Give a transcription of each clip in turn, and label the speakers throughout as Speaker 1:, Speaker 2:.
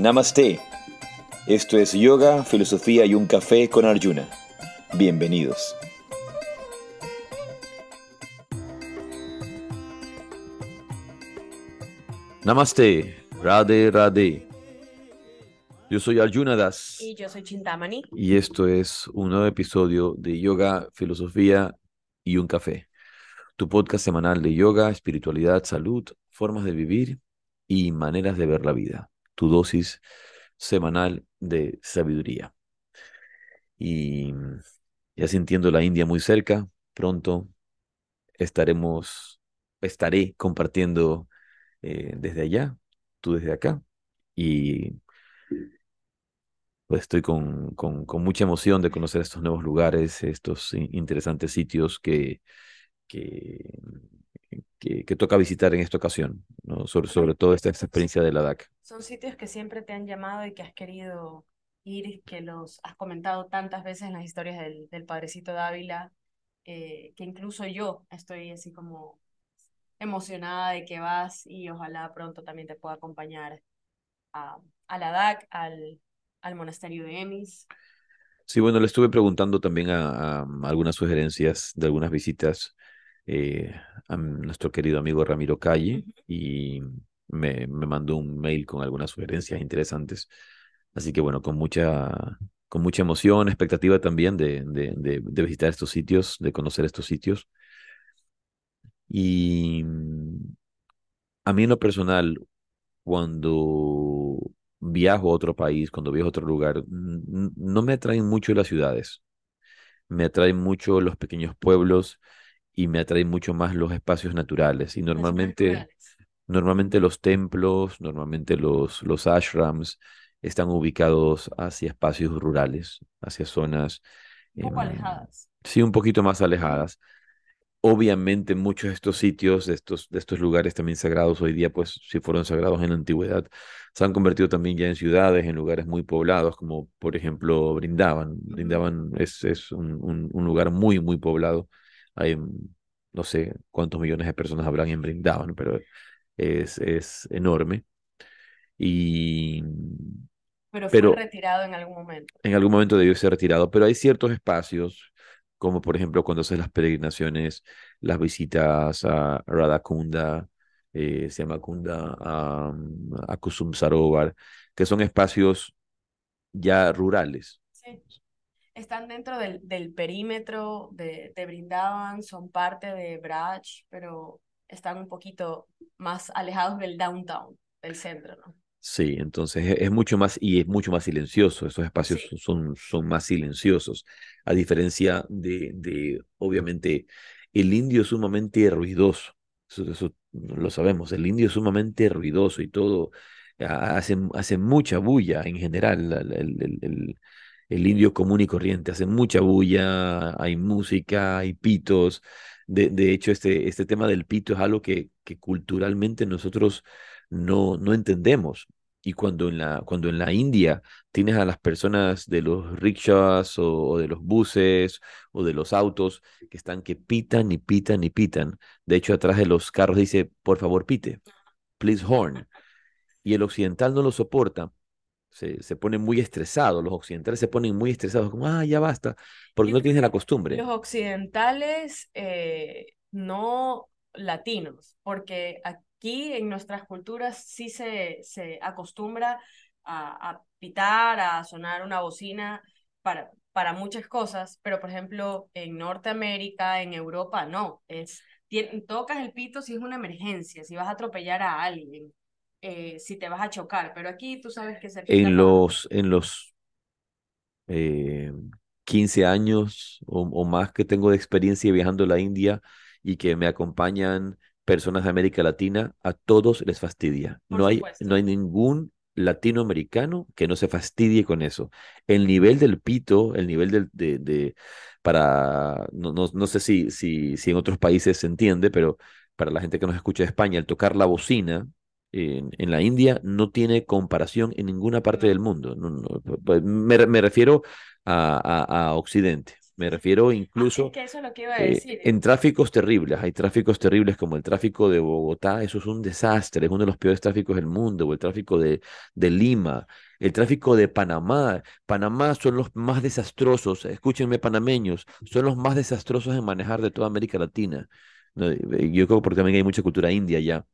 Speaker 1: Namaste. Esto es Yoga, Filosofía y un Café con Arjuna. Bienvenidos. Namaste. Radhe Radhe. Yo soy Arjuna Das.
Speaker 2: Y yo soy Chintamani.
Speaker 1: Y esto es un nuevo episodio de Yoga, Filosofía y un Café. Tu podcast semanal de yoga, espiritualidad, salud, formas de vivir y maneras de ver la vida. Tu dosis semanal de sabiduría. Y ya sintiendo la India muy cerca, pronto estaremos, estaré compartiendo eh, desde allá, tú desde acá. Y pues estoy con, con, con, mucha emoción de conocer estos nuevos lugares, estos interesantes sitios que, que, que, toca visitar en esta ocasión, ¿no? sobre, sobre todo esta, esta experiencia de la DAC.
Speaker 2: Son sitios que siempre te han llamado y que has querido ir, que los has comentado tantas veces en las historias del, del Padrecito Dávila, eh, que incluso yo estoy así como emocionada de que vas y ojalá pronto también te pueda acompañar a, a la DAC, al, al monasterio de Emis.
Speaker 1: Sí, bueno, le estuve preguntando también a, a algunas sugerencias de algunas visitas eh, a nuestro querido amigo Ramiro Calle y me, me, mandó un mail con algunas sugerencias interesantes. Así que bueno, con mucha, con mucha emoción, expectativa también de, de, de, de visitar estos sitios, de conocer estos sitios. Y a mí en lo personal, cuando viajo a otro país, cuando viajo a otro lugar, no me atraen mucho las ciudades. Me atraen mucho los pequeños pueblos, y me atraen mucho más los espacios naturales. Y normalmente, normalmente los templos, normalmente los, los ashrams están ubicados hacia espacios rurales, hacia zonas...
Speaker 2: Un poco alejadas.
Speaker 1: Sí, un poquito más alejadas. Obviamente muchos de estos sitios, de estos, de estos lugares también sagrados hoy día, pues si fueron sagrados en la antigüedad, se han convertido también ya en ciudades, en lugares muy poblados, como por ejemplo Brindaban. Brindaban es, es un, un, un lugar muy, muy poblado hay no sé cuántos millones de personas habrán en Brindavan, pero es, es enorme. Y,
Speaker 2: pero fue pero, retirado en algún momento.
Speaker 1: En algún momento debió ser retirado, pero hay ciertos espacios, como por ejemplo cuando haces las peregrinaciones, las visitas a Radhakunda, eh, se llama Kunda, a, a Kusum Sarovar, que son espacios ya rurales.
Speaker 2: Sí están dentro del, del perímetro de, de, Brindavan, son parte de Braj, pero están un poquito más alejados del downtown, del centro, ¿no?
Speaker 1: Sí, entonces es, mucho más y es mucho más silencioso, esos espacios sí. son, son más silenciosos, a diferencia de, de, obviamente, el indio es sumamente ruidoso, eso, eso lo sabemos, el indio es sumamente ruidoso y todo, hace, hace mucha bulla en general, el, el, el el indio común y corriente, hace mucha bulla, hay música, hay pitos. De, hecho, este, este tema del pito es algo que, que culturalmente nosotros no, no entendemos. Y cuando en, la, cuando en la India tienes a las personas de los rickshaws o, o, de los buses o de los autos que están que pitan y pitan y pitan. De hecho, atrás de los carros dice, por favor, pite, please horn. Y el occidental no lo soporta se, se ponen muy estresados, los occidentales se ponen muy estresados, como, ah, ya basta, porque no tienen la costumbre.
Speaker 2: Los occidentales eh, no latinos, porque aquí en nuestras culturas sí se, se acostumbra a, a pitar, a sonar una bocina para, para muchas cosas, pero por ejemplo en Norteamérica, en Europa, no, es, tocas el pito si es una emergencia, si vas a atropellar a alguien, eh, si te vas a chocar, pero aquí tú sabes que se...
Speaker 1: En los, en los eh, 15 años o, o, más que tengo de experiencia viajando a la India y que me acompañan personas de América Latina, a todos les fastidia. no hay, no hay ningún latinoamericano que no se fastidie con eso. El nivel del pito, el nivel del, de, de para, no, no, no sé si, si, si en otros países se entiende, pero para la gente que nos escucha de España, el tocar la bocina, en, en, la India no tiene comparación en ninguna parte del mundo. No, no, me, me, refiero a, a, a, Occidente. Me refiero
Speaker 2: Ah,
Speaker 1: incluso
Speaker 2: es que eso es lo que iba a
Speaker 1: eh, en tráficos terribles. Hay tráficos terribles como el tráfico de Bogotá, eso es un desastre, es uno de los peores tráficos del mundo, o el tráfico de, de Lima, el tráfico de Panamá. Panamá son los más desastrosos, escúchenme panameños, son los más desastrosos en manejar de toda América Latina. Yo creo porque también hay mucha cultura india allá.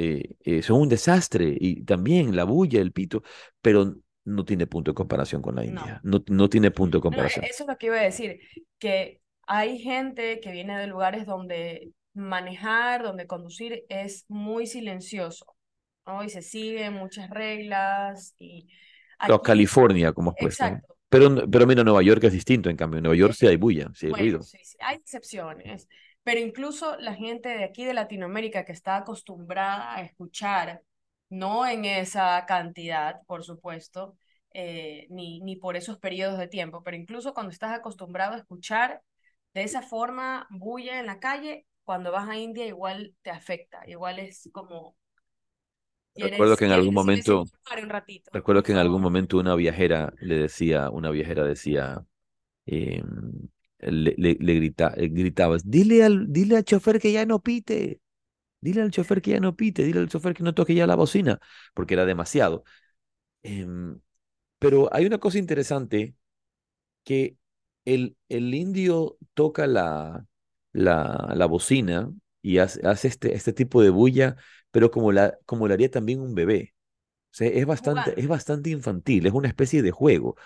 Speaker 1: Eh, eh, son un desastre y también la bulla, el pito, pero no tiene punto de comparación con la
Speaker 2: No.
Speaker 1: India. No, no tiene punto de
Speaker 2: No,
Speaker 1: comparación.
Speaker 2: eso es lo que iba a decir, que hay gente que viene de lugares donde manejar, donde conducir es muy silencioso, ¿no? Y se siguen muchas reglas y
Speaker 1: O
Speaker 2: aquí,
Speaker 1: California, como es puesto. ¿no? Pero, pero mira, Nueva York es distinto, en cambio. En Nueva York sí hay bulla, sí hay
Speaker 2: Bueno,
Speaker 1: ruido.
Speaker 2: sí, sí, hay excepciones, pero incluso la gente de aquí de Latinoamérica que está acostumbrada a escuchar, no en esa cantidad, por supuesto, eh, ni, ni por esos periodos de tiempo, pero incluso cuando estás acostumbrado a escuchar de esa forma bulla en la calle, cuando vas a India igual te afecta, igual es como
Speaker 1: Recuerdo que en algún momento,
Speaker 2: "Sí, pare un ratito.
Speaker 1: recuerdo que en algún momento una viajera le decía, una viajera decía, eh, le, le, le grita, eh, gritabas, dile al, dile al chofer que ya no pite, dile al chofer que ya no pite, dile al chofer que no toque ya la bocina, porque era demasiado. Em, pero hay una cosa interesante que el, el indio toca la, la, la bocina y hace, hace este, este tipo de bulla, pero como la, como la haría también un bebé. O sea, es bastante, es bastante infantil, es una especie de juego.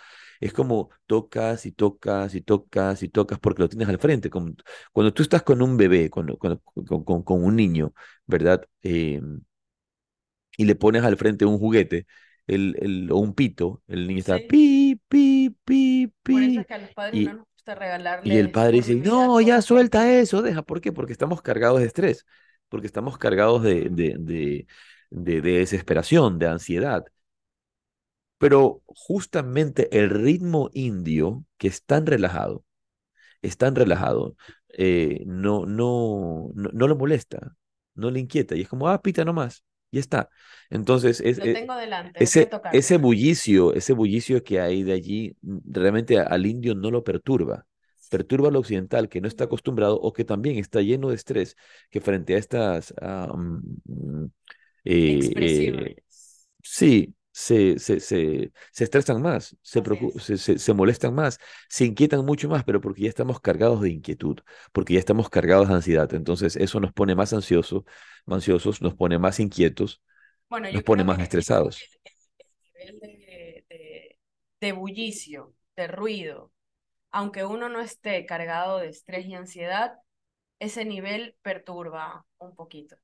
Speaker 1: Es como tocas y tocas y tocas y tocas porque lo tienes al frente. Como, cuando tú estás con un bebé, con, con, con, con- un niño, ¿verdad? Eh, y le pones al frente un juguete el, el, o un pito, el niño está
Speaker 2: Sí,
Speaker 1: pi, pi, pi,
Speaker 2: por eso
Speaker 1: pi.
Speaker 2: es que a los padres no
Speaker 1: Y,
Speaker 2: nos gusta
Speaker 1: y el padre
Speaker 2: por
Speaker 1: dice, no, ya suelta eso, deja. ¿Por qué? Porque estamos cargados de estrés, porque estamos cargados de, de, de, de, de desesperación, de ansiedad. Pero justamente el ritmo indio, que es tan relajado, es tan relajado, eh, no, no, no, no lo molesta, no le inquieta. Y es como, ah, pita nomás, y está. Entonces, es,
Speaker 2: Lo
Speaker 1: eh,
Speaker 2: tengo delante, déjame
Speaker 1: ese, ese bullicio, ese bullicio que hay de allí, mm, realmente al indio no lo perturba. Perturba al occidental que no está acostumbrado o que también está lleno de estrés, que frente a estas, eh, eh,
Speaker 2: Expresiones.
Speaker 1: sí, se, se, se, se estresan más, se, se, se, se molestan más, se inquietan mucho más, pero porque ya estamos cargados de inquietud, porque ya estamos cargados de ansiedad. Entonces, eso nos pone más ansiosos, ansiosos, nos pone más inquietos,
Speaker 2: Bueno,
Speaker 1: nos pone más estresados.
Speaker 2: el, el nivel de, de, de bullicio, de ruido, aunque uno no esté cargado de estrés y ansiedad, ese nivel perturba un poquito.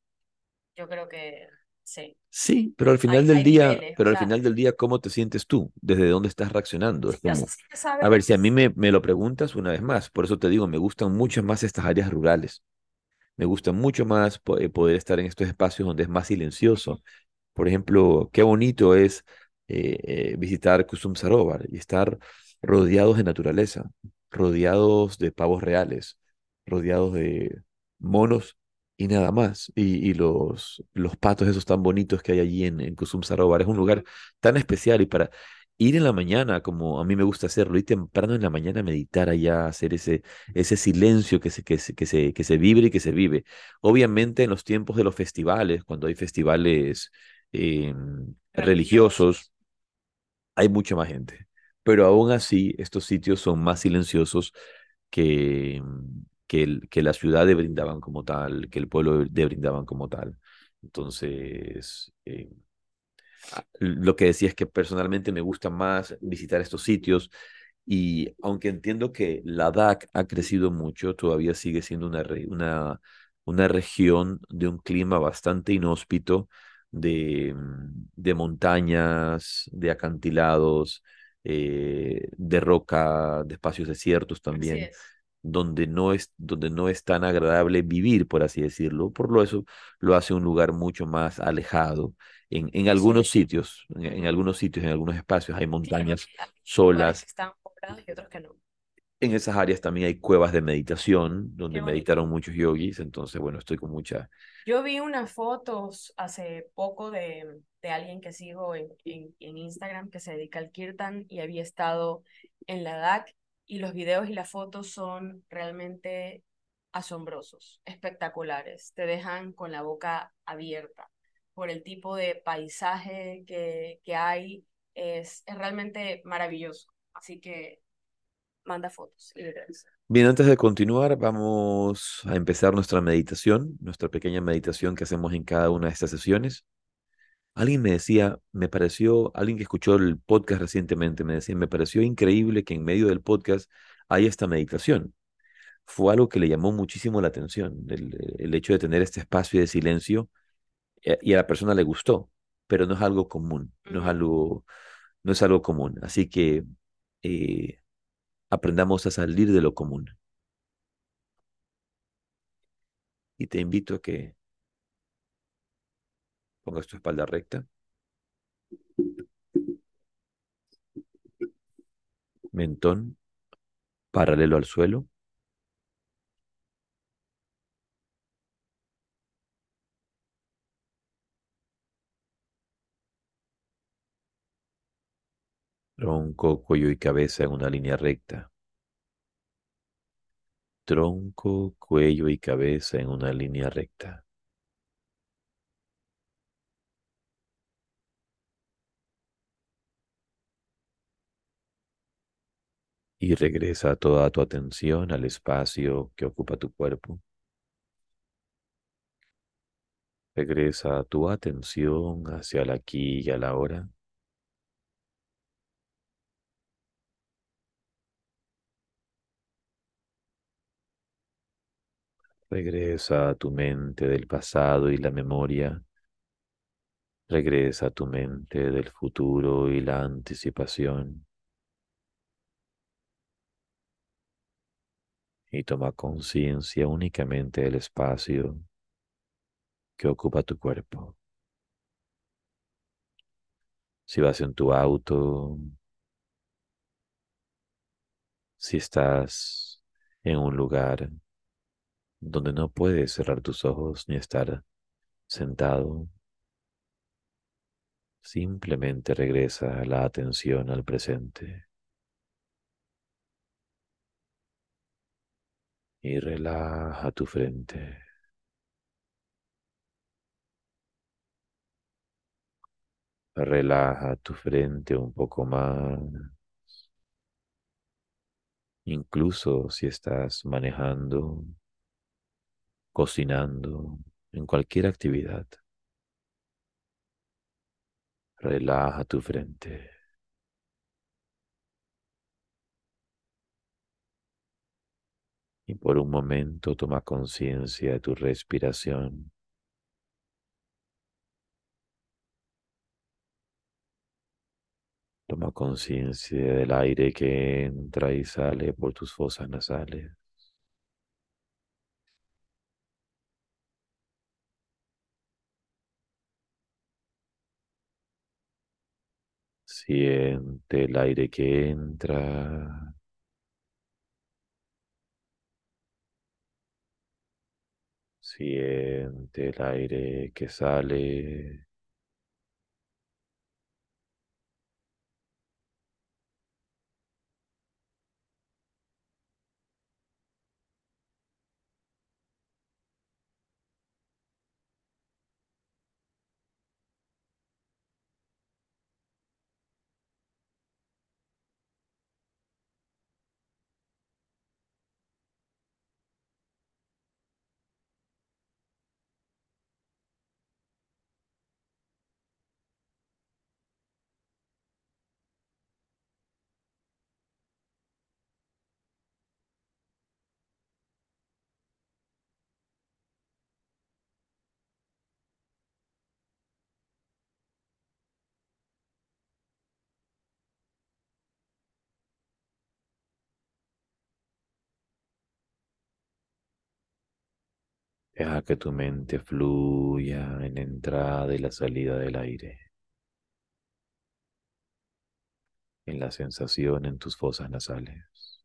Speaker 2: Yo creo que sí.
Speaker 1: Sí, pero al final
Speaker 2: Hay,
Speaker 1: del
Speaker 2: hay
Speaker 1: día,
Speaker 2: niveles,
Speaker 1: pero al final del día, ¿cómo te sientes tú? ¿Desde dónde estás reaccionando? Es como,
Speaker 2: sí
Speaker 1: a ver, si a mí me, me lo preguntas una vez más, por eso te digo, me gustan mucho más estas áreas rurales. Me gusta mucho más eh, poder estar en estos espacios donde es más silencioso. Por ejemplo, qué bonito es eh, eh, visitar Kusum Sarovar y estar rodeados de naturaleza, rodeados de pavos reales, rodeados de monos y nada más. Y, y los, los patos esos tan bonitos que hay allí en, en Kusum Sarovar. Es un lugar tan especial y para ir en la mañana, como a mí me gusta hacerlo, ir temprano en la mañana a meditar allá, hacer ese, ese silencio que se, que se, que se, que se vibre y que se vive. Obviamente en los tiempos de los festivales, cuando hay festivales eh, religiosos,
Speaker 2: religiosos.
Speaker 1: hay mucha más gente. Pero aún así, estos sitios son más silenciosos que, que, el- que la ciudad de Brindaban como tal, que el pueblo de Brindaban como tal. Entonces, eh, lo que decía es que personalmente me gusta más visitar estos sitios y aunque entiendo que Ladakh ha crecido mucho, todavía sigue siendo una, una, una región de un clima bastante inhóspito, de, de montañas, de acantilados, eh, de roca, de espacios desiertos
Speaker 2: Así
Speaker 1: también,
Speaker 2: es.
Speaker 1: Donde no es, donde no es tan agradable vivir, por así decirlo. Por lo eso lo hace un lugar mucho más alejado. En, en algunos
Speaker 2: Sí.
Speaker 1: sitios, en, en algunos sitios, en algunos espacios hay montañas solas,
Speaker 2: están y otros que no.
Speaker 1: en esas áreas también hay cuevas de meditación, donde meditaron muchos yogis, entonces, bueno, estoy con mucha...
Speaker 2: Yo vi unas fotos hace poco de, de alguien que sigo en, en, en Instagram que se dedica al kirtan y había estado en Ladakh y los videos y las fotos son realmente asombrosos, espectaculares, te dejan con la boca abierta por el tipo de paisaje que, que hay, es, es realmente maravilloso. Así que manda fotos y videos.
Speaker 1: Bien, antes de continuar, vamos a empezar nuestra meditación, nuestra pequeña meditación que hacemos en cada una de estas sesiones. Alguien me decía, me pareció, alguien que escuchó el podcast recientemente, me decía, me pareció increíble que en medio del podcast haya esta meditación. Fue algo que le llamó muchísimo la atención, el, hecho de tener este espacio de silencio eh, y a la persona le gustó, pero no es algo común, no es algo, no es algo común. Así que eh, aprendamos a salir de lo común. Y te invito a que pongas tu espalda recta. Mentón paralelo al suelo. Tronco, cuello y cabeza en una línea recta. Tronco, cuello y cabeza en una línea recta. Y regresa toda tu atención al espacio que ocupa tu cuerpo. Regresa tu atención hacia el aquí y a la hora. Regresa a tu mente del pasado y la memoria. Regresa a tu mente del futuro y la anticipación. Y toma conciencia únicamente del espacio que ocupa tu cuerpo. Si vas en tu auto, si estás en un lugar donde no puedes cerrar tus ojos ni estar sentado. Simplemente regresa la atención al presente. Y relaja tu frente. Relaja tu frente un poco más. Incluso si estás manejando cocinando, en cualquier actividad. Relaja tu frente. Y por un momento toma conciencia de tu respiración. Toma conciencia del aire que entra y sale por tus fosas nasales. Siente el aire que entra. Siente el aire que sale. Deja que tu mente fluya en la entrada y la salida del aire, en la sensación en tus fosas nasales.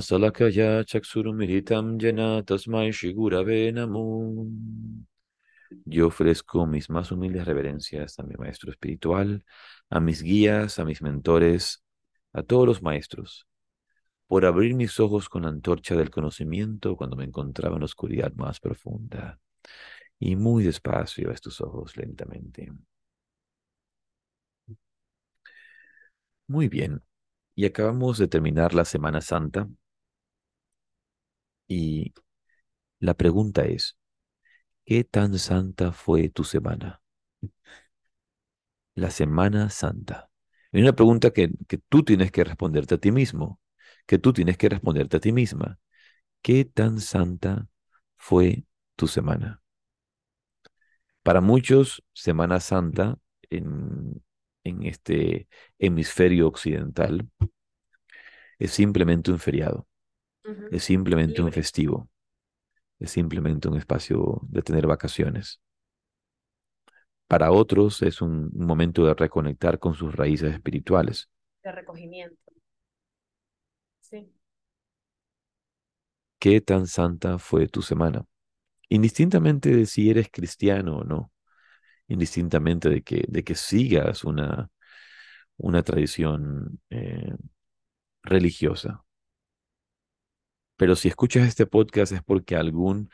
Speaker 1: Salakaya Tasmai. Yo ofrezco mis más humildes reverencias a mi maestro espiritual, a mis guías, a mis mentores, a todos los maestros, por abrir mis ojos con la antorcha del conocimiento cuando me encontraba en la oscuridad más profunda. Y muy despacio a estos ojos lentamente. Muy bien. Y acabamos de terminar la Semana Santa. Y la pregunta es, ¿qué tan santa fue tu semana? La Semana Santa. Es una pregunta que, que tú tienes que responderte a ti mismo, que tú tienes que responderte a ti misma. ¿Qué tan santa fue tu semana? Para muchos, Semana Santa en en este hemisferio occidental es simplemente un feriado, es simplemente un festivo, es simplemente un espacio de tener vacaciones. Para otros es un, momento de reconectar con sus raíces espirituales.
Speaker 2: De recogimiento. Sí.
Speaker 1: ¿Qué tan santa fue tu semana? Indistintamente de si eres cristiano o no indistintamente de que, de que sigas una, una tradición eh, religiosa. Pero si escuchas este podcast es porque algún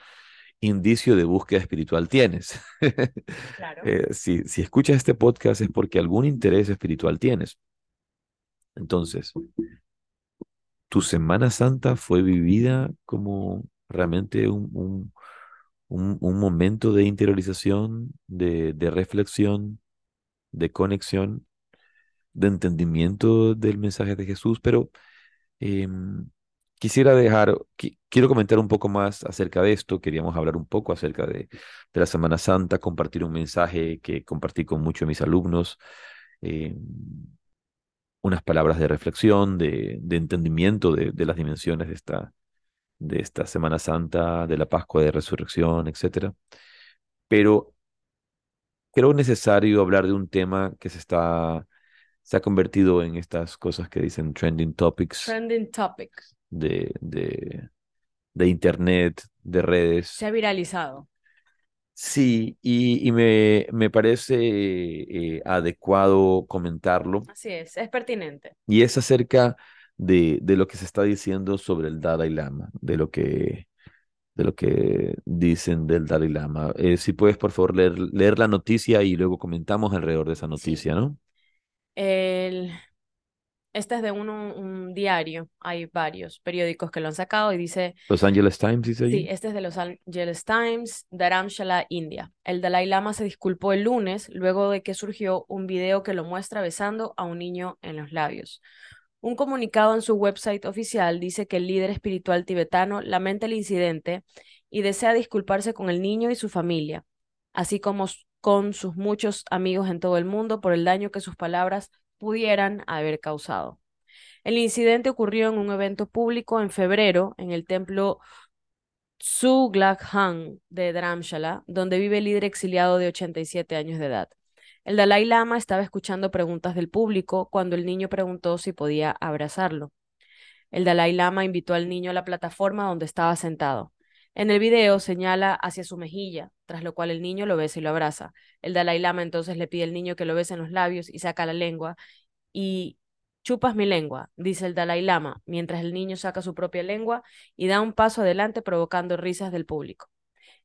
Speaker 1: indicio de búsqueda espiritual tienes.
Speaker 2: Claro.
Speaker 1: Eh, si, si escuchas este podcast es porque algún interés espiritual tienes. Entonces, tu Semana Santa fue vivida como realmente un, un, momento de interiorización, de, de, reflexión, de conexión, de entendimiento del mensaje de Jesús, pero em, quisiera dejar, quiero comentar un poco más acerca de esto, queríamos hablar un poco acerca de, de la Semana Santa, compartir un mensaje que compartí con muchos de mis alumnos. Em, unas palabras de reflexión, de, de entendimiento de, de, las dimensiones de esta, de esta Semana Santa, de la Pascua de Resurrección, etc. Pero creo necesario hablar de un tema que se está se ha convertido en estas cosas que dicen trending topics.
Speaker 2: Trending topics.
Speaker 1: De, de, de internet, de redes.
Speaker 2: Se ha viralizado.
Speaker 1: Sí, y, y me, me, parece eh, adecuado comentarlo.
Speaker 2: Así es, es pertinente.
Speaker 1: Y es acerca de, de lo que se está diciendo sobre el Dalai Lama, de lo que, de lo que dicen del Dalai Lama. Eh, si puedes, por favor, leer, leer la noticia y luego comentamos alrededor de esa noticia, ¿no?
Speaker 2: El... Este es de un, un, diario, hay varios periódicos que lo han sacado y dice...
Speaker 1: Los Angeles Times, dice
Speaker 2: Sí, este es de Los Angeles Times, Dharamshala, India. El Dalai Lama se disculpó el lunes luego de que surgió un video que lo muestra besando a un niño en los labios. Un comunicado en su website oficial dice que el líder espiritual tibetano lamenta el incidente y desea disculparse con el niño y su familia, así como con sus muchos amigos en todo el mundo por el daño que sus palabras pudieran haber causado. El incidente ocurrió en un evento público en febrero en el templo Tsuglak de Dharamshala, donde vive el líder exiliado de 87 años de edad. El Dalai Lama estaba escuchando preguntas del público cuando el niño preguntó si podía abrazarlo. El Dalai Lama invitó al niño a la plataforma donde estaba sentado. En el video señala hacia su mejilla, tras lo cual el niño lo besa y lo abraza. El Dalai Lama entonces le pide al niño que lo bese en los labios y saca la lengua y chupas mi lengua, dice el Dalai Lama, mientras el niño saca su propia lengua y da un paso adelante provocando risas del público.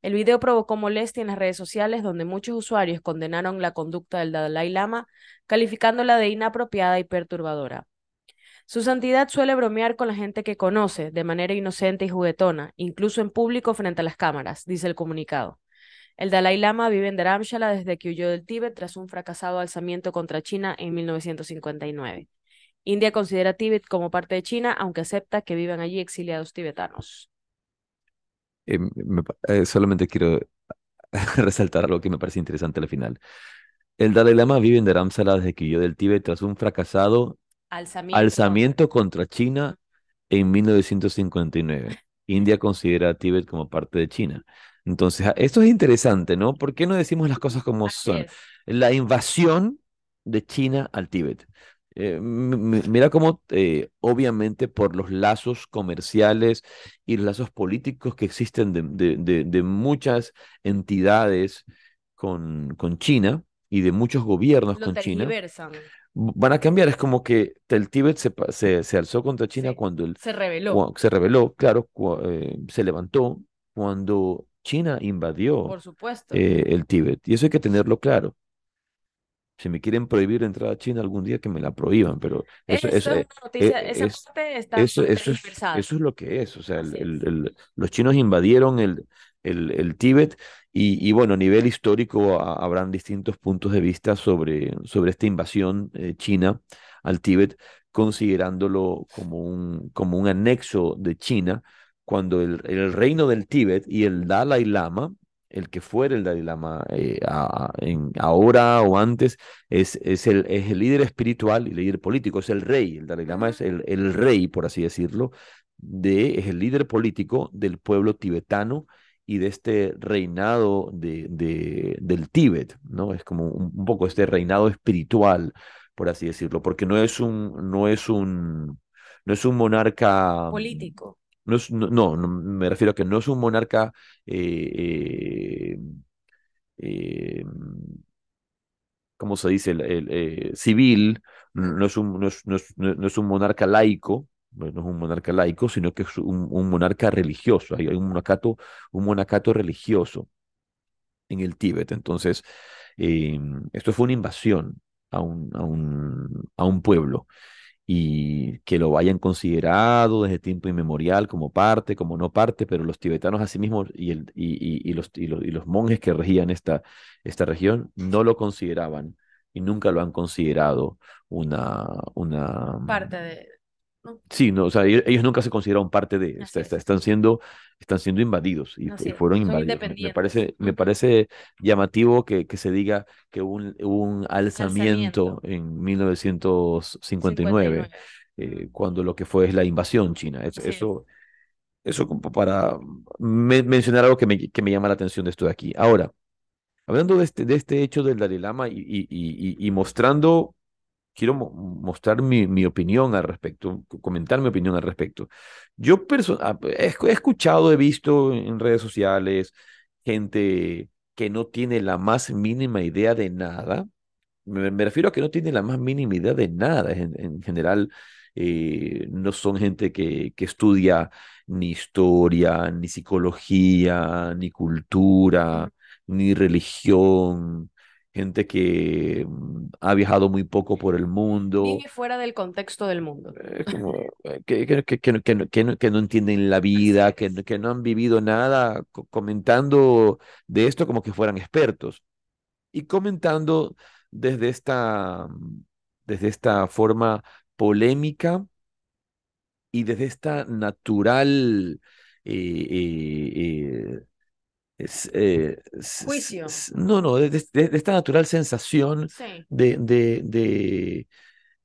Speaker 2: El video provocó molestia en las redes sociales donde muchos usuarios condenaron la conducta del Dalai Lama, calificándola de inapropiada y perturbadora. Su santidad suele bromear con la gente que conoce de manera inocente y juguetona, incluso en público frente a las cámaras, dice el comunicado. El Dalai Lama vive en Dharamshala desde que huyó del Tíbet tras un fracasado alzamiento contra China en 1959. India considera Tíbet como parte de China, aunque acepta que vivan allí exiliados tibetanos.
Speaker 1: Eh, eh, solamente quiero resaltar algo que me parece interesante al final. El Dalai Lama vive en Dharamsala desde que huyó del Tíbet tras un fracasado alzamiento, contra China en 1959. India considera a Tíbet como parte de China. Entonces, ah, esto es interesante, ¿no? ¿Por qué no decimos las cosas como son? La invasión de China al Tíbet. Eh, mira cómo, eh, obviamente, por los lazos comerciales y los lazos políticos que existen de, de, de, muchas entidades con, con, China y de muchos gobiernos con China, van a cambiar. Es como que el Tíbet se, se, se alzó contra China cuando el,
Speaker 2: se rebeló.
Speaker 1: se rebeló, claro, eh, se levantó cuando China invadió
Speaker 2: por supuesto.
Speaker 1: el Tíbet. Y eso hay que tenerlo claro si me quieren prohibir entrar a China algún día, que me la prohíban, pero eso, eso,
Speaker 2: es, noticia, esa parte está
Speaker 1: eso, eso, es, eso es lo que es. O sea, el, el, los chinos invadieron el, el, Tíbet y, y, bueno, a nivel histórico habrán distintos puntos de vista sobre, sobre esta invasión eh, china al Tíbet, considerándolo como un, como un anexo de China, cuando el, el reino del Tíbet y el Dalai Lama el que fuera el Dalai Lama eh, en, ahora o antes, es, es, el, es el líder espiritual y líder político, es el rey. El Dalai Lama es el, el rey, por así decirlo, de, es el líder político del pueblo tibetano y de este reinado de, de, del Tíbet, ¿no? Es como un, un, poco este reinado espiritual, por así decirlo, porque no es un, no es un, no es un monarca
Speaker 2: político
Speaker 1: no, no, me refiero a que no es un monarca eh, eh, eh ¿cómo se dice? El, eh, civil, no es, un, no, es, no, es, un monarca laico, no es un monarca laico, sino que es un, monarca religioso. Hay, un monacato, un monacato religioso en el Tíbet. Entonces, esto fue una invasión a un, a un, a un pueblo y que lo hayan considerado desde tiempo inmemorial como parte, como no parte, pero los tibetanos asimismo y, el, y, y, los, y, los, y los monjes que regían esta, esta región no lo consideraban y nunca lo han considerado una... una
Speaker 2: parte de,
Speaker 1: Sí, no, o sea, ellos, nunca se consideraron parte de, están siendo, están siendo invadidos y, fueron invadidos. Me, parece, me parece llamativo que, que se diga que hubo un, un alzamiento, en 1959, eh, cuando lo que fue es la invasión china. Eso, eso, eso como para mencionar algo que me, que me llama la atención de esto de aquí. Ahora, hablando de este, de este hecho del Dalai Lama y, y, y, y mostrando quiero mostrar mi, opinión al respecto, comentar mi opinión al respecto. Yo ah, he, escuchado, he visto en redes sociales gente que no tiene la más mínima idea de nada. Me, refiero a que no tiene la más mínima idea de nada. En, general, eh, no son gente que estudia ni historia, ni psicología, ni cultura, ni religión gente que mm, ha viajado muy poco por el mundo.
Speaker 2: Vive fuera del contexto del mundo.
Speaker 1: que, que, que, que, no, que no entienden la vida, que, que no han vivido nada, comentando de esto como que fueran expertos. Y comentando desde esta, mm, desde esta forma polémica y desde esta natural eh, eh, eh
Speaker 2: eh, Juicio.
Speaker 1: No, no, de, esta natural sensación de, de, de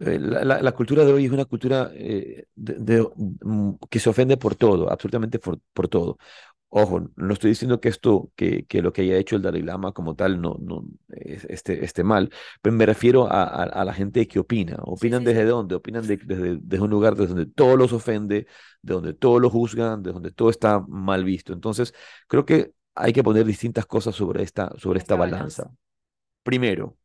Speaker 1: eh, la, la, cultura de hoy es una cultura eh, de, mm, que se ofende por todo, absolutamente por, por, todo. Ojo, no estoy diciendo que esto, que, que lo que haya hecho el Dalai Lama como tal no, no esté, esté mal, pero me refiero a, a, la gente que opina. ¿Opinan desde dónde? Opinan desde, desde un lugar desde donde todo los ofende, de donde todo lo juzgan, de donde todo está mal visto. Entonces, creo que hay que poner distintas cosas sobre esta, sobre esta, balanza. Primero,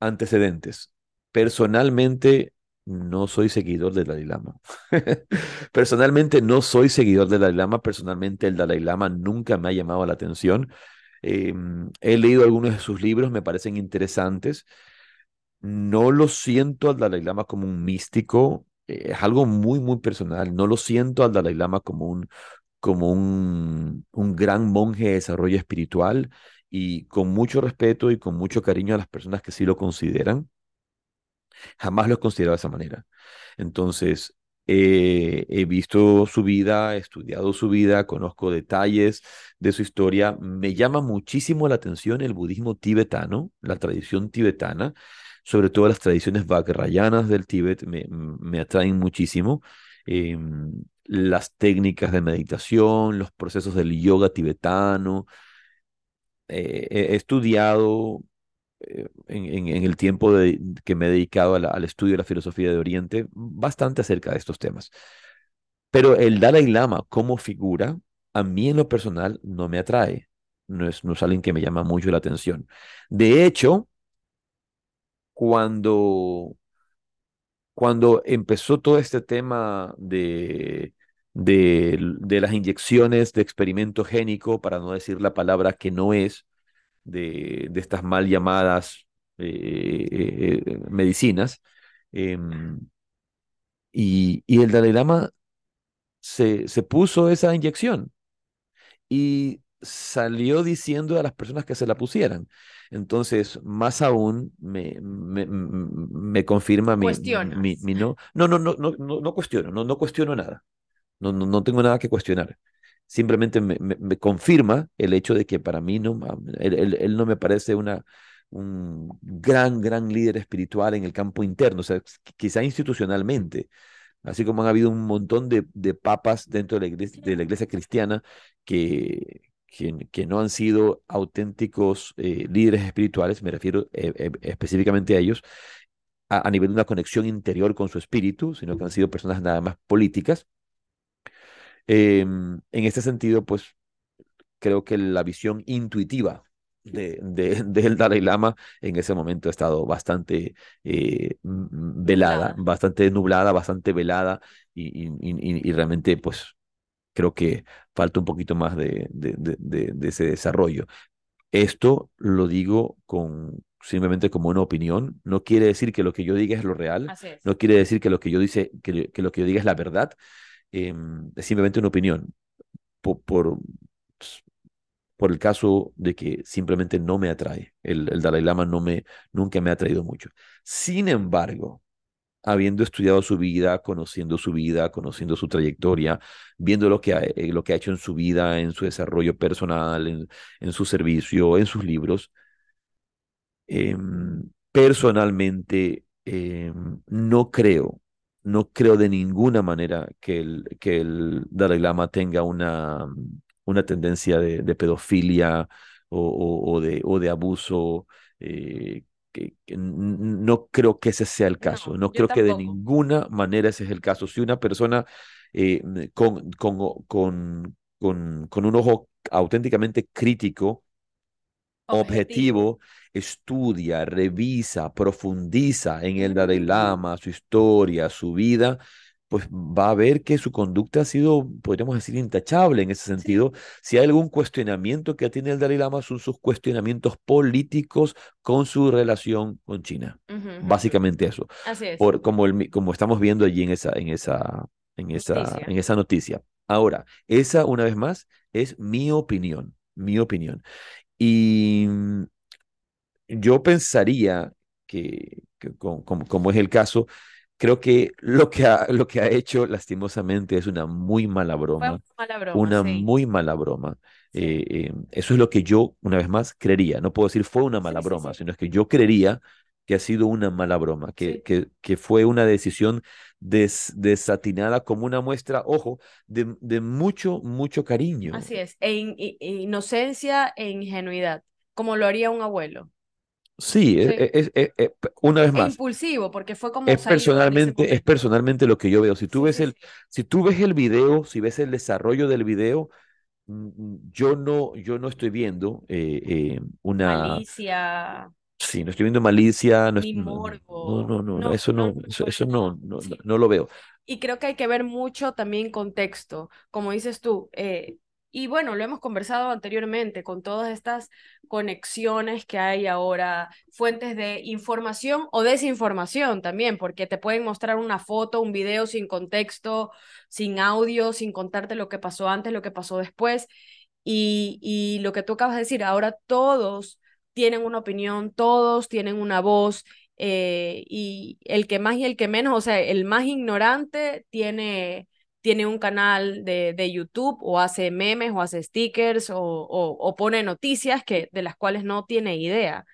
Speaker 1: antecedentes. Personalmente no soy seguidor del Dalai Lama. personalmente no soy seguidor del Dalai Lama. Personalmente el Dalai Lama nunca me ha llamado la atención. Em, he leído algunos de sus libros, me parecen interesantes. No lo siento al Dalai Lama como un místico, eh, es algo muy, muy personal. No lo siento al Dalai Lama como un, como un, un gran monje de desarrollo espiritual y con mucho respeto y con mucho cariño a las personas que sí lo consideran. Jamás lo he considerado de esa manera. Entonces, he visto su vida, he estudiado su vida, conozco detalles de su historia. Me llama muchísimo la atención el budismo tibetano, la tradición tibetana, sobre todo las tradiciones vajrayanas del Tíbet, me, me atraen muchísimo. Em, las técnicas de meditación, los procesos del yoga tibetano. Eh, he estudiado en, en, el tiempo que me he dedicado al estudio de la filosofía de Oriente, bastante acerca de estos temas. Pero el Dalai Lama como figura, a mí en lo personal no me atrae. No es, no es alguien que me llama mucho la atención. De hecho, cuando, cuando empezó todo este tema de, de, de las inyecciones de experimento génico, para no decir la palabra que no es, de, de estas mal llamadas eh, eh, medicinas, em, y, y el Dalai Lama se, se puso esa inyección. Y salió diciendo a las personas que se la pusieran. Entonces, más aún me, me, me confirma mi, mi, mi, no. No, no, no, no, no, no cuestiono, no, no cuestiono nada. No, no, no tengo nada que cuestionar. Simplemente me, me, confirma el hecho de que para mí no, él, él, no me parece una, un gran, gran líder espiritual en el campo interno, o sea, quizá institucionalmente, así como han habido un montón de, de papas dentro de la, iglesia, de la iglesia cristiana que, que, que, no han sido auténticos eh, líderes espirituales, me refiero eh, eh, específicamente a ellos, a, a, nivel de una conexión interior con su espíritu, sino que han sido personas nada más políticas. Em, en este sentido, pues creo que la visión intuitiva de, de, del Dalai Lama en ese momento ha estado bastante eh, velada, bastante nublada, bastante velada y, y, y, y, realmente pues creo que falta un poquito más de, de, de, ese desarrollo. Esto lo digo con simplemente como una opinión, no quiere decir que lo que yo diga es lo real,
Speaker 2: es.
Speaker 1: no quiere decir que lo que yo dice que, que lo que yo diga es la verdad, eh, es simplemente una opinión por, por por el caso de que simplemente no me atrae. El, el, Dalai Lama no me, nunca me ha atraído mucho. Sin embargo, habiendo estudiado su vida, conociendo su vida, conociendo su trayectoria, viendo lo que ha, eh, lo que ha hecho en su vida, en su desarrollo personal, en, su servicio, en sus libros, eh, personalmente eh, no creo, no creo de ninguna manera que el, el Dalai Lama tenga una una tendencia de, pedofilia o, o, o de abuso. Eh, que, que no creo que ese sea el caso. No, no creo que de ninguna manera ese es el caso. Si una persona eh, con, con, con, con, con un ojo auténticamente crítico, objetivo. objetivo, estudia, revisa, profundiza en el Dalai Lama, su historia, su vida, pues va a ver que su conducta ha sido, podríamos decir, intachable en ese sentido. Si hay algún cuestionamiento que tiene el Dalai Lama, son sus cuestionamientos políticos con su relación con China. Uh -huh. Básicamente eso.
Speaker 2: Así es.
Speaker 1: Por, como, el, como estamos viendo allí en esa, en esa, en esa, noticia. en esa noticia. Ahora, esa, una vez más, es mi opinión, mi opinión. Y yo pensaría que, que como, como es el caso, creo que lo que ha, lo que ha hecho lastimosamente es una muy mala broma.
Speaker 2: Una, mala broma,
Speaker 1: una
Speaker 2: sí.
Speaker 1: muy mala broma. Sí. Eh, eh, eso es lo que yo, una vez más, creería. No puedo decir fue una mala sí, broma, sino es que yo creería que ha sido una mala broma, que, que, que fue una decisión des, desatinada como una muestra, ojo, de, de mucho, mucho cariño.
Speaker 2: Así es, e in, in, inocencia e ingenuidad, como lo haría un abuelo.
Speaker 1: Sí, sí. Es, es, es, una vez más.
Speaker 2: Es impulsivo, porque fue como.
Speaker 1: Es personalmente, es personalmente lo que yo veo. Si tú sí, ves sí. el, si tú ves el video, si ves el desarrollo del video, yo no, yo no estoy viendo eh, eh, una.
Speaker 2: Malicia.
Speaker 1: Sí, no estoy viendo malicia, no,
Speaker 2: Ni morbo.
Speaker 1: no, no, no, no, eso no, eso, eso no, no, no, lo veo.
Speaker 2: Y creo que hay que ver mucho también contexto, como dices tú, eh, y bueno, lo hemos conversado anteriormente con todas estas conexiones que hay ahora, fuentes de información o desinformación también, porque te pueden mostrar una foto, un video sin contexto, sin audio, sin contarte lo que pasó antes, lo que pasó después. Y, y lo que tú acabas de decir, ahora todos tienen una opinión, todos tienen una voz. Eh, y el que más y el que menos, o sea, el más ignorante tiene, tiene un canal de, de, YouTube o hace memes o hace stickers o, o, pone noticias que, de las cuales no tiene idea.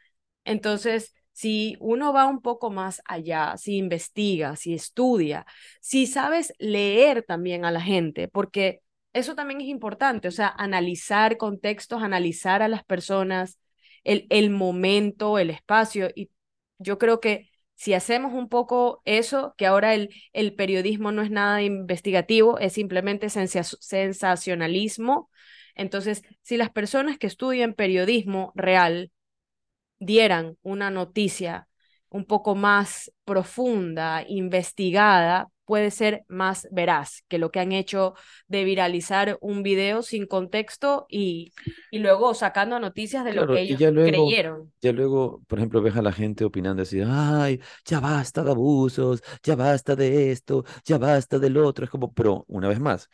Speaker 2: Entonces, si uno va un poco más allá, si investiga, si estudia, si sabes leer también a la gente, porque eso también es importante, o sea, analizar contextos, analizar a las personas, el, el momento, el espacio. Y yo creo que si hacemos un poco eso, que ahora el, el periodismo no es nada investigativo, es simplemente sensacionalismo, entonces, si las personas que estudian periodismo real dieran una noticia un poco más profunda, investigada, puede ser más veraz que lo que han hecho de viralizar un video sin contexto y, y luego sacando noticias de lo que ellos creyeron.
Speaker 1: Ya luego, por ejemplo, ves a la gente opinando así, ay, ya basta de abusos, ya basta de esto, ya basta del otro. Es como, pero una vez más,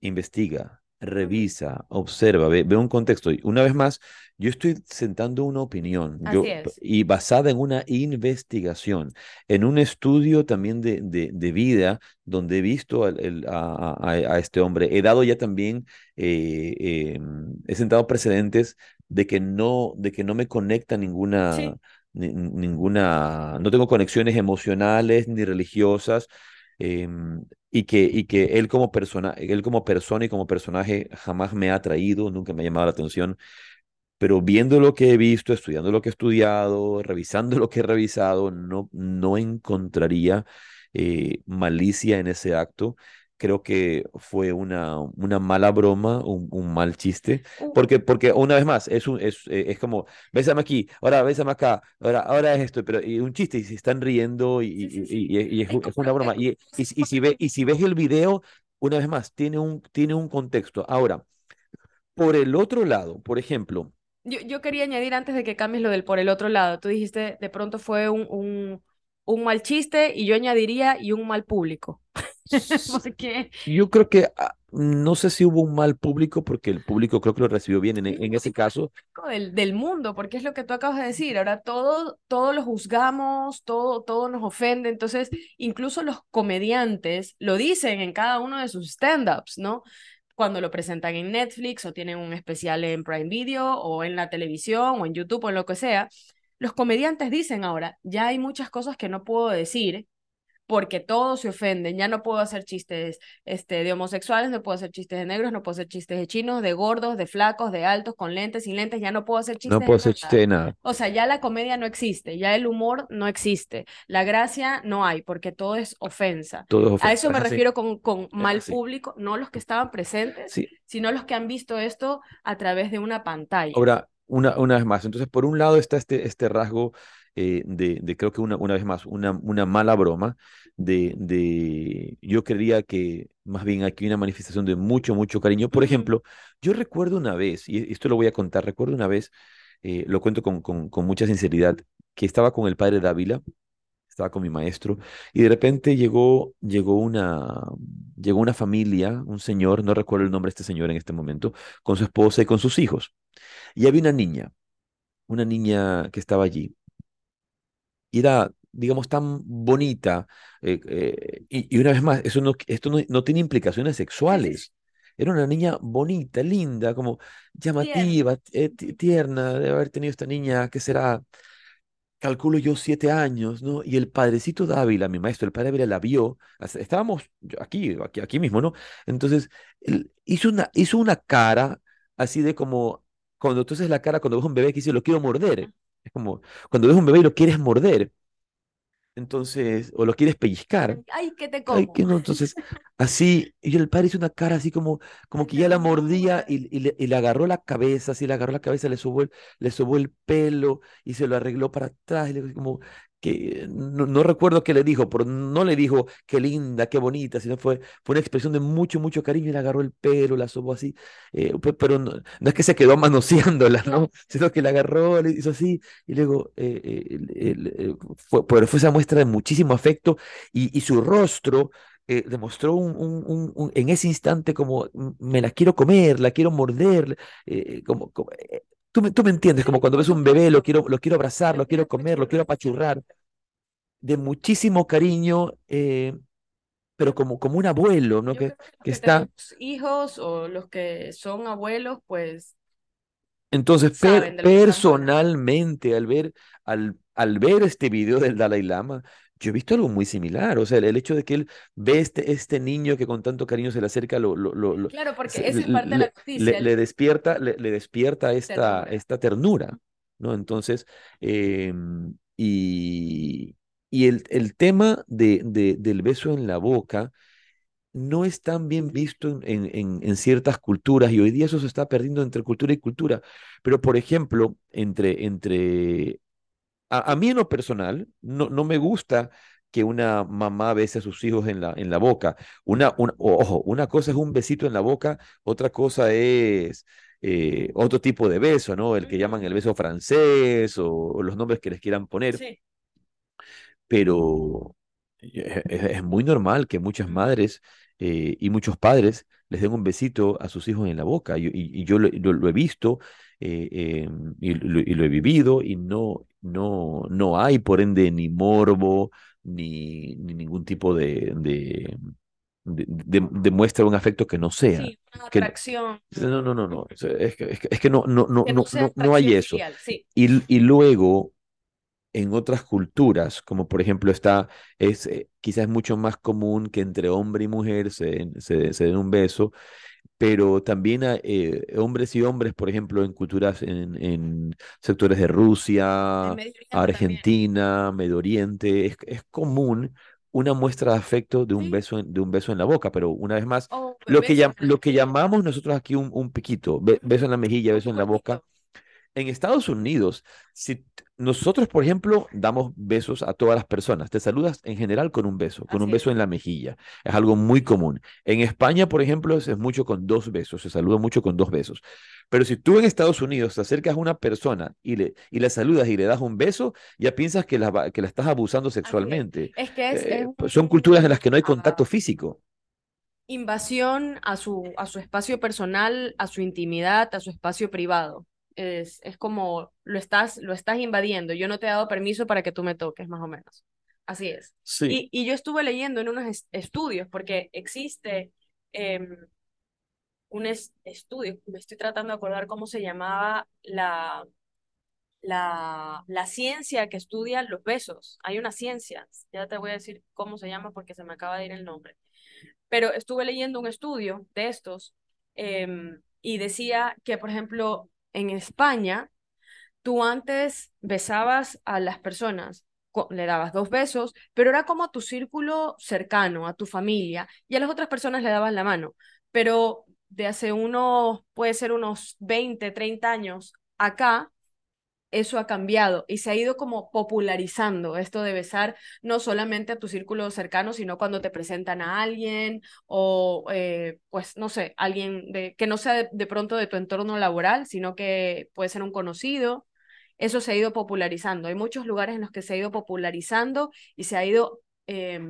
Speaker 1: investiga, revisa, observa, ve, ve, un contexto. Una vez más, yo estoy sentando una opinión yo, y basada en una investigación, en un estudio también de, de, vida, donde he visto a, a, este hombre. He dado ya también, eh, em, he sentado precedentes de que no, de que no me conecta ninguna... ninguna, no tengo conexiones emocionales ni religiosas, Em, y, que, y que él como persona, él como persona y como personaje jamás me ha atraído, nunca me ha llamado la atención, pero viendo lo que he visto, estudiando lo que he estudiado, revisando lo que he revisado, no, no encontraría eh, malicia en ese acto creo que fue una, una mala broma, un, un mal chiste, uh. porque, porque una vez más, es, un, es, eh, es como, bésame aquí, ahora bésame acá, ahora, ahora es esto, pero y un chiste y se están riendo y, y, y, es, una broma. Y, y, si ve, y si ves el video, una vez más, tiene un, tiene un contexto. Ahora, por el otro lado, por ejemplo...
Speaker 2: Yo, yo quería añadir antes de que cambies lo del por el otro lado, tú dijiste, de pronto fue un, un, un mal chiste y yo añadiría y un mal público.
Speaker 1: porque... Yo creo que ah, no sé si hubo un mal público, porque el público creo que lo recibió bien en, en ese caso.
Speaker 2: Del, del mundo, porque es lo que tú acabas de decir. Ahora todo, todo lo juzgamos, todo, todo nos ofende. Entonces, incluso los comediantes lo dicen en cada uno de sus stand-ups, ¿no? Cuando lo presentan en Netflix o tienen un especial en Prime Video o en la televisión o en YouTube o en lo que sea. Los comediantes dicen ahora, ya hay muchas cosas que no puedo decir porque todos se ofenden. Ya no puedo hacer chistes este, de homosexuales, no puedo hacer chistes de negros, no puedo hacer chistes de chinos, de gordos, de flacos, de altos, con lentes, sin lentes, ya no puedo hacer chistes.
Speaker 1: No puedo hacer chistes de nada.
Speaker 2: O sea, ya la comedia no existe, ya el humor no existe, la gracia no hay, porque todo es ofensa.
Speaker 1: Todo es ofensa.
Speaker 2: A eso me refiero con, con mal público, no los que estaban presentes, sino los que han visto esto a través de una pantalla.
Speaker 1: Ahora, una, una vez más, entonces por un lado está este, este rasgo eh, de, de, creo que una, una vez más, una, una mala broma, de, de, yo creía que más bien aquí una manifestación de mucho, mucho cariño. Por ejemplo, yo recuerdo una vez, y esto lo voy a contar, recuerdo una vez, eh, lo cuento con, con, con mucha sinceridad, que estaba con el padre Dávila, estaba con mi maestro, y de repente llegó, llegó, una, llegó una familia, un señor, no recuerdo el nombre de este señor en este momento, con su esposa y con sus hijos. Y había una niña, una niña que estaba allí y era, digamos, tan bonita. Eh, eh, y, una vez más, eso no, esto no, tiene implicaciones sexuales. Era una niña bonita, linda, como llamativa, eh, tierna, de haber tenido esta niña, que será, calculo yo, siete años, ¿no? Y el padrecito Dávila, mi maestro, el padre Dávila la vio, estábamos aquí, aquí, aquí mismo, ¿no? Entonces, él hizo una, hizo una cara así de como, cuando tú haces la cara cuando ves un bebé que dice, lo quiero morder. Es como cuando ves un bebé y lo quieres morder. Entonces, o lo quieres pellizcar.
Speaker 2: Ay, que te como.
Speaker 1: que no. Entonces, así, y el padre hizo una cara así como, como que ya la mordía y, y, le, y, le, agarró la cabeza, así le agarró la cabeza, le sobó el, le sobó el pelo y se lo arregló para atrás, y le, como, que no, recuerdo qué le dijo, pero no le dijo qué linda, qué bonita, sino fue, fue una expresión de mucho, mucho cariño y le agarró el pelo, la sobó así, eh, pero no, es que se quedó manoseándola, ¿no? Sino que la agarró, le hizo así y luego eh, eh, fue, fue esa muestra de muchísimo afecto y, y su rostro demostró un, un, un, en ese instante como me la quiero comer, la quiero morder, como, como Tú me, tú me entiendes, como cuando ves un bebé, lo quiero, lo quiero abrazar, lo quiero comer, lo quiero apachurrar, de muchísimo cariño, eh, pero como, como un abuelo, ¿no? Que, que, está...
Speaker 2: Hijos o los que son abuelos, pues...
Speaker 1: Entonces, personalmente, al ver, al, al ver este video del Dalai Lama, yo he visto algo muy similar, o sea, el, hecho de que él ve este, este niño que con tanto cariño se le acerca, lo, lo, lo
Speaker 2: claro, porque esa es parte de la
Speaker 1: noticia. Le, despierta, le, despierta esta ternura. esta ternura. ¿no? Entonces, em, y, y el, el tema de, de, del beso en la boca no es tan bien visto en, en, en, ciertas culturas y hoy día eso se está perdiendo entre cultura y cultura. Pero, por ejemplo, entre, entre a, a mí en lo personal, no, no me gusta que una mamá bese a sus hijos en la, en la boca. Una, una, ojo, una cosa es un besito en la boca, otra cosa es eh, otro tipo de beso, ¿no? El que llaman el beso francés o, o los nombres que les quieran poner.
Speaker 2: Sí.
Speaker 1: Pero es, es muy normal que muchas madres eh, y muchos padres les den un besito a sus hijos en la boca. Y, y, y yo lo, lo, lo, he visto eh, eh, y, lo, y, lo, he vivido y no, no, no hay por ende ni morbo ni, ni ningún tipo de, de, de, de, un afecto que no sea.
Speaker 2: Sí, una atracción.
Speaker 1: Que, no, no, no, no. Es que, es que, es que no, no, no, no,
Speaker 2: no,
Speaker 1: no, hay eso.
Speaker 2: Sí.
Speaker 1: Y, y luego en otras culturas, como por ejemplo está, es eh, quizás mucho más común que entre hombre y mujer se, se, se den un beso, pero también hay, eh, hombres y hombres, por ejemplo, en culturas, en, en sectores de Rusia, Argentina, también. Medio Oriente, es, es común una muestra de afecto de un,
Speaker 2: sí.
Speaker 1: beso, en, de un beso en la boca, pero una vez más,
Speaker 2: Oh,
Speaker 1: lo que, lo que llamamos nosotros aquí un, un piquito, be, beso en la mejilla, beso en la boca, en Estados Unidos, si nosotros, por ejemplo, damos besos a todas las personas, te saludas en general con un beso, con
Speaker 2: Así
Speaker 1: un beso
Speaker 2: es.
Speaker 1: en la mejilla. Es algo muy común. En España, por ejemplo, es, es, mucho con dos besos, se saluda mucho con dos besos. Pero si tú en Estados Unidos te acercas a una persona y le, y le saludas y le das un beso, ya piensas que la, que la estás abusando sexualmente.
Speaker 2: Es. que
Speaker 1: eh,
Speaker 2: es
Speaker 1: pues son culturas en las que no hay
Speaker 2: ah,
Speaker 1: contacto físico.
Speaker 2: Invasión a su, a su espacio personal, a su intimidad, a su espacio privado es, es como lo estás, lo estás invadiendo. Yo no te he dado permiso para que tú me toques, más o menos. Así es.
Speaker 1: Sí.
Speaker 2: Y, y yo estuve leyendo en unos est estudios, porque existe eh, un es estudio, me estoy tratando de acordar cómo se llamaba la, la, la ciencia que estudia los besos. Hay una ciencia, ya te voy a decir cómo se llama porque se me acaba de ir el nombre. Pero estuve leyendo un estudio de estos eh, y decía que, por ejemplo, en España, tú antes besabas a las personas, le dabas dos besos, pero era como a tu círculo cercano, a tu familia, y a las otras personas le dabas la mano. Pero de hace unos, puede ser unos 20, 30 años acá, eso ha cambiado y se ha ido como popularizando esto de besar no solamente a tu círculo cercano, sino cuando te presentan a alguien o eh, pues no sé, alguien que no sea de, pronto de tu entorno laboral, sino que puede ser un conocido. Eso se ha ido popularizando. Hay muchos lugares en los que se ha ido popularizando y se ha ido eh,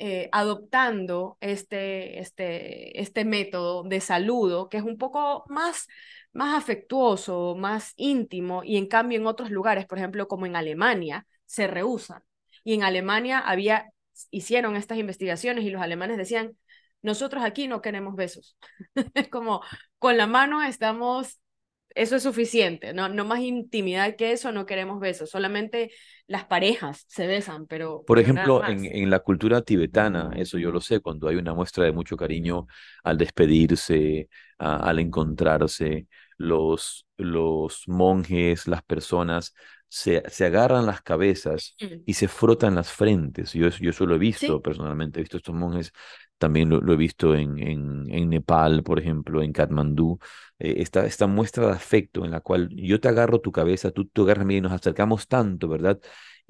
Speaker 2: eh, adoptando este, este, este método de saludo que es un poco más más afectuoso, más íntimo, y en cambio en otros lugares, por ejemplo, como en Alemania, se rehusan. Y en Alemania había, hicieron estas investigaciones y los alemanes decían, nosotros aquí no queremos besos. es como, con la mano estamos, eso es suficiente, no, no más intimidad que eso, no queremos besos, solamente las parejas se besan, pero...
Speaker 1: Por ejemplo, en, en, la cultura tibetana, eso yo lo sé, cuando hay una muestra de mucho cariño al despedirse, a, al encontrarse, los, los monjes, las personas, se, se agarran las cabezas
Speaker 2: mm.
Speaker 1: y se frotan las frentes. Yo, yo eso lo he visto
Speaker 2: ¿Sí?
Speaker 1: personalmente, he visto estos monjes, también lo, he visto en, en, Nepal, por ejemplo, en Katmandú, eh, esta, esta muestra de afecto en la cual yo te agarro tu cabeza, tú, tú agarras mí y nos acercamos tanto, ¿verdad?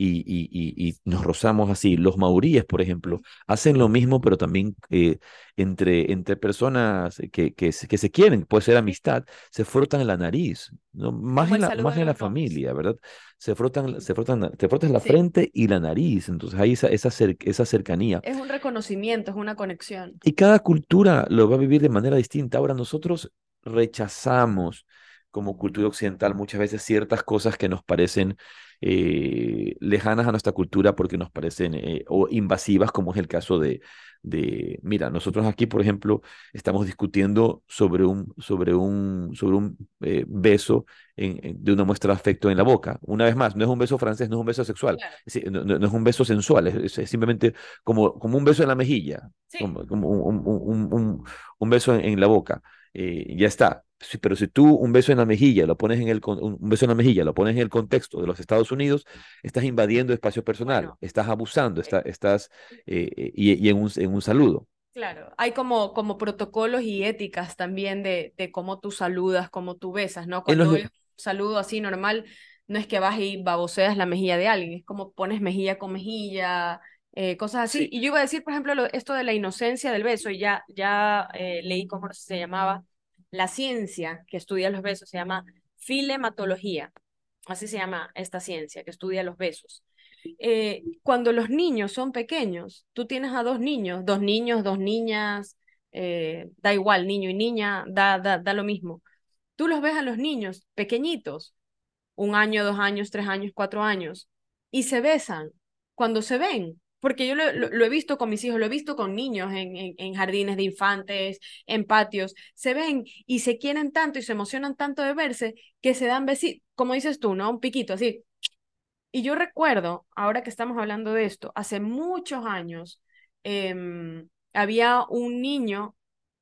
Speaker 1: Y, y, y, y, nos rozamos así. Los mauríes, por ejemplo, hacen lo mismo, pero también eh, entre, entre personas que, que, que, se quieren, puede ser amistad, se frotan la nariz, ¿no? más, en la, más en la familia, ¿verdad? Se frotan, se frotan, te frotas la sí. frente y la nariz, entonces hay esa, esa, esa cercanía.
Speaker 2: Es un reconocimiento, es una conexión.
Speaker 1: Y cada cultura lo va a vivir de manera distinta. Ahora nosotros rechazamos como cultura occidental muchas veces ciertas cosas que nos parecen eh, lejanas a nuestra cultura porque nos parecen eh, o invasivas, como es el caso de, de, mira, nosotros aquí, por ejemplo, estamos discutiendo sobre un, sobre un, sobre un eh, beso en, en, de una muestra de afecto en la boca. Una vez más, no es un beso francés, no es un beso sexual,
Speaker 2: claro.
Speaker 1: es, no, no, es un beso sensual, es, es, simplemente como, como un beso en la mejilla,
Speaker 2: sí.
Speaker 1: como, como un, un, un, un, beso en, en la boca. Eh, ya está. Pero si tú un beso en la mejilla lo pones en el un beso en la mejilla lo pones en el contexto de los Estados Unidos, estás invadiendo espacio personal, estás abusando, está, estás eh, y, en, un, en un saludo.
Speaker 2: Claro, hay como, como protocolos y éticas también de, de cómo tú saludas, cómo tú besas, ¿no? Cuando un saludo así normal, no es que vas y baboseas la mejilla de alguien, es como pones mejilla con mejilla, eh, cosas así. Y yo iba a decir, por ejemplo, esto de la inocencia del beso, y ya, ya eh, leí cómo se llamaba, la ciencia que estudia los besos se llama filematología, así se llama esta ciencia que estudia los besos. Eh, cuando los niños son pequeños, tú tienes a dos niños, dos niños, dos niñas, da igual, niño y niña, da, da, da lo mismo. Tú los ves a los niños pequeñitos, un año, dos años, tres años, cuatro años, y se besan. Cuando se ven, porque yo lo, he visto con mis hijos, lo he visto con niños en, en, jardines de infantes, en patios, se ven y se quieren tanto y se emocionan tanto de verse que se dan besitos, como dices tú, ¿no? Un piquito así. Y yo recuerdo, ahora que estamos hablando de esto, hace muchos años em, había un niño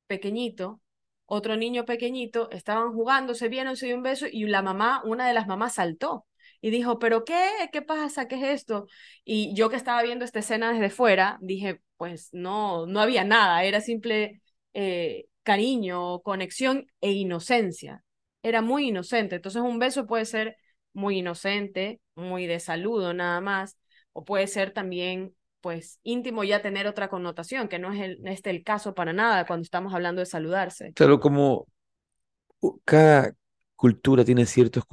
Speaker 2: pequeñito, otro niño pequeñito, estaban jugando, se vieron, se dio un beso y la mamá, una de las mamás saltó y dijo, ¿pero qué? ¿Qué pasa? ¿Qué es esto? Y yo que estaba viendo esta escena desde fuera, dije, pues no, no había nada, era simple eh, cariño, conexión e inocencia. Era muy inocente. Entonces un beso puede ser muy inocente, muy de saludo nada más, o puede ser también pues íntimo ya tener otra connotación, que no es este el caso para nada cuando estamos hablando de saludarse.
Speaker 1: Claro, como cada, cultura tiene ciertos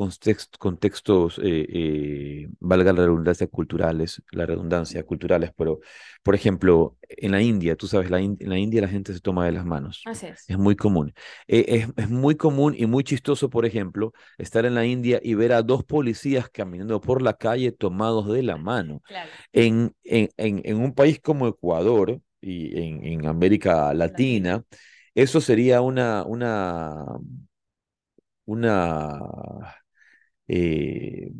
Speaker 1: contextos, eh, eh, valga la redundancia, culturales, la redundancia, culturales, pero, por ejemplo, en la India, tú sabes, la en la India la gente se toma de las manos.
Speaker 2: Así es.
Speaker 1: Es muy común. Eh, es, es, muy común y muy chistoso, por ejemplo, estar en la India y ver a dos policías caminando por la calle tomados de la mano.
Speaker 2: Claro.
Speaker 1: En, en, en, en, un país como Ecuador y en, en América Latina, eso sería una, una una... Eh,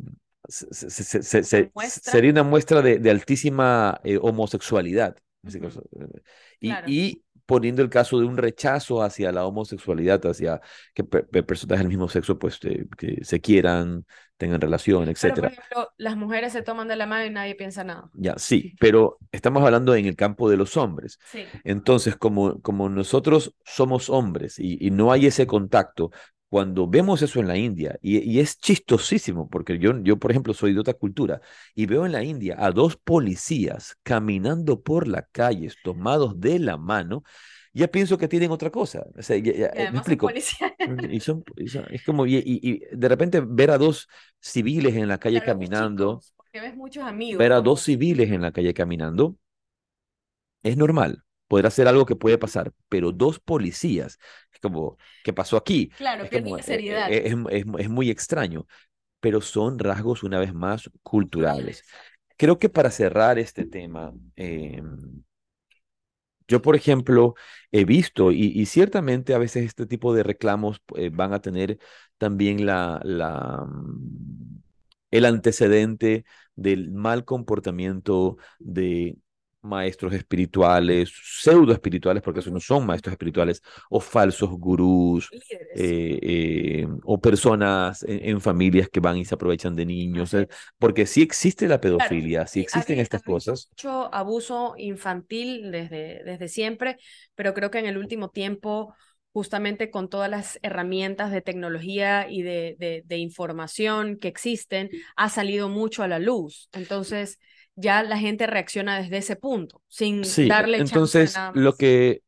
Speaker 1: sería una muestra de, altísima eh, homosexualidad. y, y, poniendo el caso de un rechazo hacia la homosexualidad, hacia que personas del mismo sexo pues que se quieran, tengan relación, etc. por
Speaker 2: ejemplo, las mujeres se toman de la mano y nadie piensa nada.
Speaker 1: Ya, sí, pero estamos hablando en el campo de los hombres.
Speaker 2: Sí.
Speaker 1: Entonces, como, como nosotros somos hombres y, y no hay ese contacto, cuando vemos eso en la India, y, es chistosísimo, porque yo, yo, por ejemplo, soy de otra cultura, y veo en la India a dos policías caminando por la calle, tomados de la mano, ya pienso que tienen otra cosa. O sea, ya, ¿me explico? Y son, es como, y, de repente ver a dos civiles en la calle caminando,
Speaker 2: ves muchos amigos,
Speaker 1: ver a dos civiles en la calle caminando, es normal podrá ser algo que puede pasar, pero dos policías, es como, ¿qué pasó aquí?
Speaker 2: Claro,
Speaker 1: es
Speaker 2: como, eh, seriedad.
Speaker 1: Eh, es, es, muy extraño, pero son rasgos una vez más culturales. Creo que para cerrar este tema, em, yo, por ejemplo, he visto, y, ciertamente a veces este tipo de reclamos eh, van a tener también la, la, mm, el antecedente del mal comportamiento de maestros espirituales, pseudo espirituales, porque esos no son maestros espirituales, o falsos gurús, eh, eh, o personas en, familias que van y se aprovechan de niños, eh, porque sí existe la pedofilia, sí existen estas cosas.
Speaker 2: Mucho abuso infantil desde, desde siempre, pero creo que en el último tiempo justamente con todas las herramientas de tecnología y de, de, información que existen, ha salido mucho a la luz. Entonces, ya la gente reacciona desde ese punto, sin
Speaker 1: sí,
Speaker 2: darle
Speaker 1: entonces
Speaker 2: chance
Speaker 1: lo que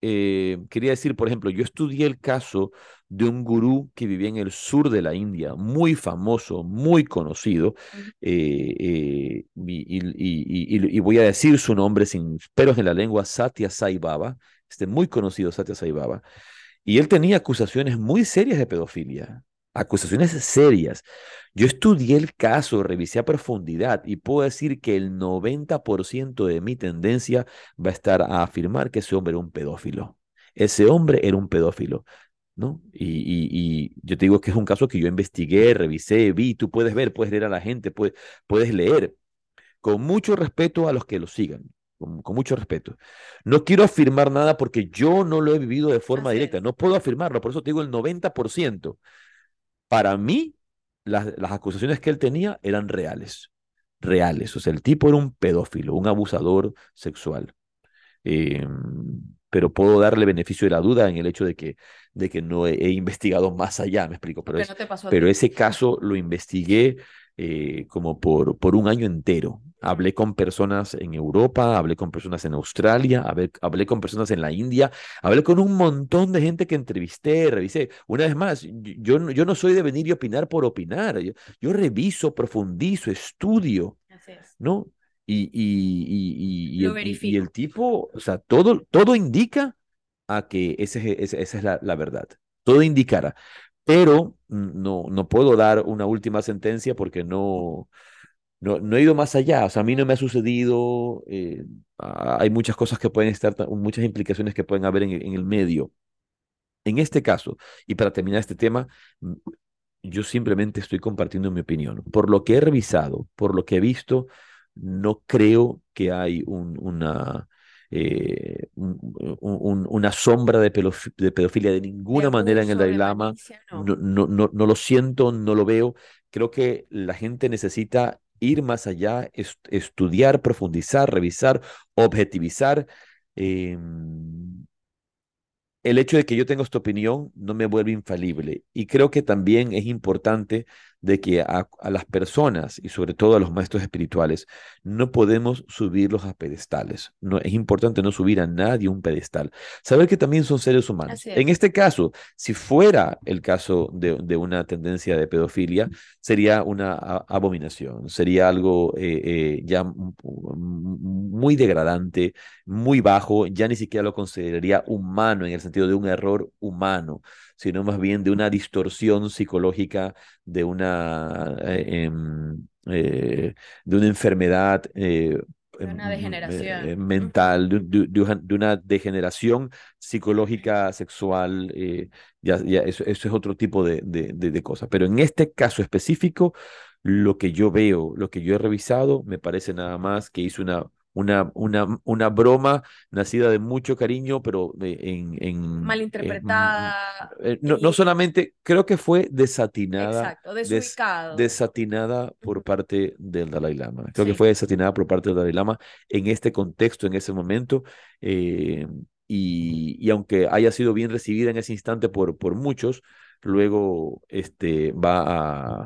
Speaker 1: eh, quería decir, por ejemplo, yo estudié el caso de un gurú que vivía en el sur de la India, muy famoso, muy conocido, eh, eh, y, voy a decir su nombre sin peros en la lengua, Satya Sai Baba, este muy conocido Satya Sai Baba, y él tenía acusaciones muy serias de pedofilia acusaciones serias. Yo estudié el caso, revisé a profundidad y puedo decir que el 90% de mi tendencia va a estar a afirmar que ese hombre era un pedófilo. Ese hombre era un pedófilo. ¿no? Y, yo te digo que es un caso que yo investigué, revisé, vi, tú puedes ver, puedes leer a la gente, puedes, puedes leer, con mucho respeto a los que lo sigan. con, mucho respeto. No quiero afirmar nada porque yo no lo he vivido de forma directa, no puedo afirmarlo, por eso te digo el 90%. Para mí, las, las acusaciones que él tenía eran reales, reales. O sea, el tipo era un pedófilo, un abusador sexual. Eh, pero puedo darle beneficio de la duda en el hecho de que, de que no he, investigado más allá, me explico. Pero, pero ese caso lo investigué eh, como por, por un año entero. Hablé con personas en Europa, hablé con personas en Australia, hablé, hablé, con personas en la India, hablé con un montón de gente que entrevisté, revisé. Una vez más, yo, yo no soy de venir y opinar por opinar. Yo, yo reviso, profundizo, estudio, ¿no? Y, y, y, y, el, tipo, o sea, todo, todo indica a que ese, esa es la, la, verdad. Todo indicará. Pero no, no puedo dar una última sentencia porque no, no, no he ido más allá. O sea, a mí no me ha sucedido. Eh, hay muchas cosas que pueden estar, muchas implicaciones que pueden haber en, en el medio. En este caso, y para terminar este tema, yo simplemente estoy compartiendo mi opinión. Por lo que he revisado, por lo que he visto, no creo que hay una, eh, una sombra de, pedofilia de ninguna manera en el Dalai Lama. No. No, no, no, lo siento, no lo veo. Creo que la gente necesita ir más allá, estudiar, profundizar, revisar, objetivizar. Em, el hecho de que yo tenga esta opinión no me vuelve infalible. Y creo que también es importante de que a, las personas y sobre todo a los maestros espirituales no podemos subirlos a pedestales. No, es importante no subir a nadie un pedestal. Saber que también son seres humanos. En este caso, si fuera el caso de, una tendencia de pedofilia, sería una abominación, sería algo eh, eh, ya muy degradante, muy bajo, ya ni siquiera lo consideraría humano en el sentido de un error humano sino más bien de una distorsión psicológica, de una, eh, em, eh, de una enfermedad
Speaker 2: eh, una em, degeneración.
Speaker 1: mental, de, una degeneración psicológica, sexual, ya, ya eso, eso, es otro tipo de, de, cosas. Pero en este caso específico, lo que yo veo, lo que yo he revisado, me parece nada más que hizo una una, una, una broma nacida de mucho cariño, pero en... en
Speaker 2: Malinterpretada.
Speaker 1: Eh, no, no, solamente, creo que fue desatinada.
Speaker 2: Exacto, desubicado.
Speaker 1: desatinada por parte del Dalai Lama. Creo que fue desatinada por parte del Dalai Lama en este contexto, en ese momento. Eh, y, y, aunque haya sido bien recibida en ese instante por, por muchos, luego este, va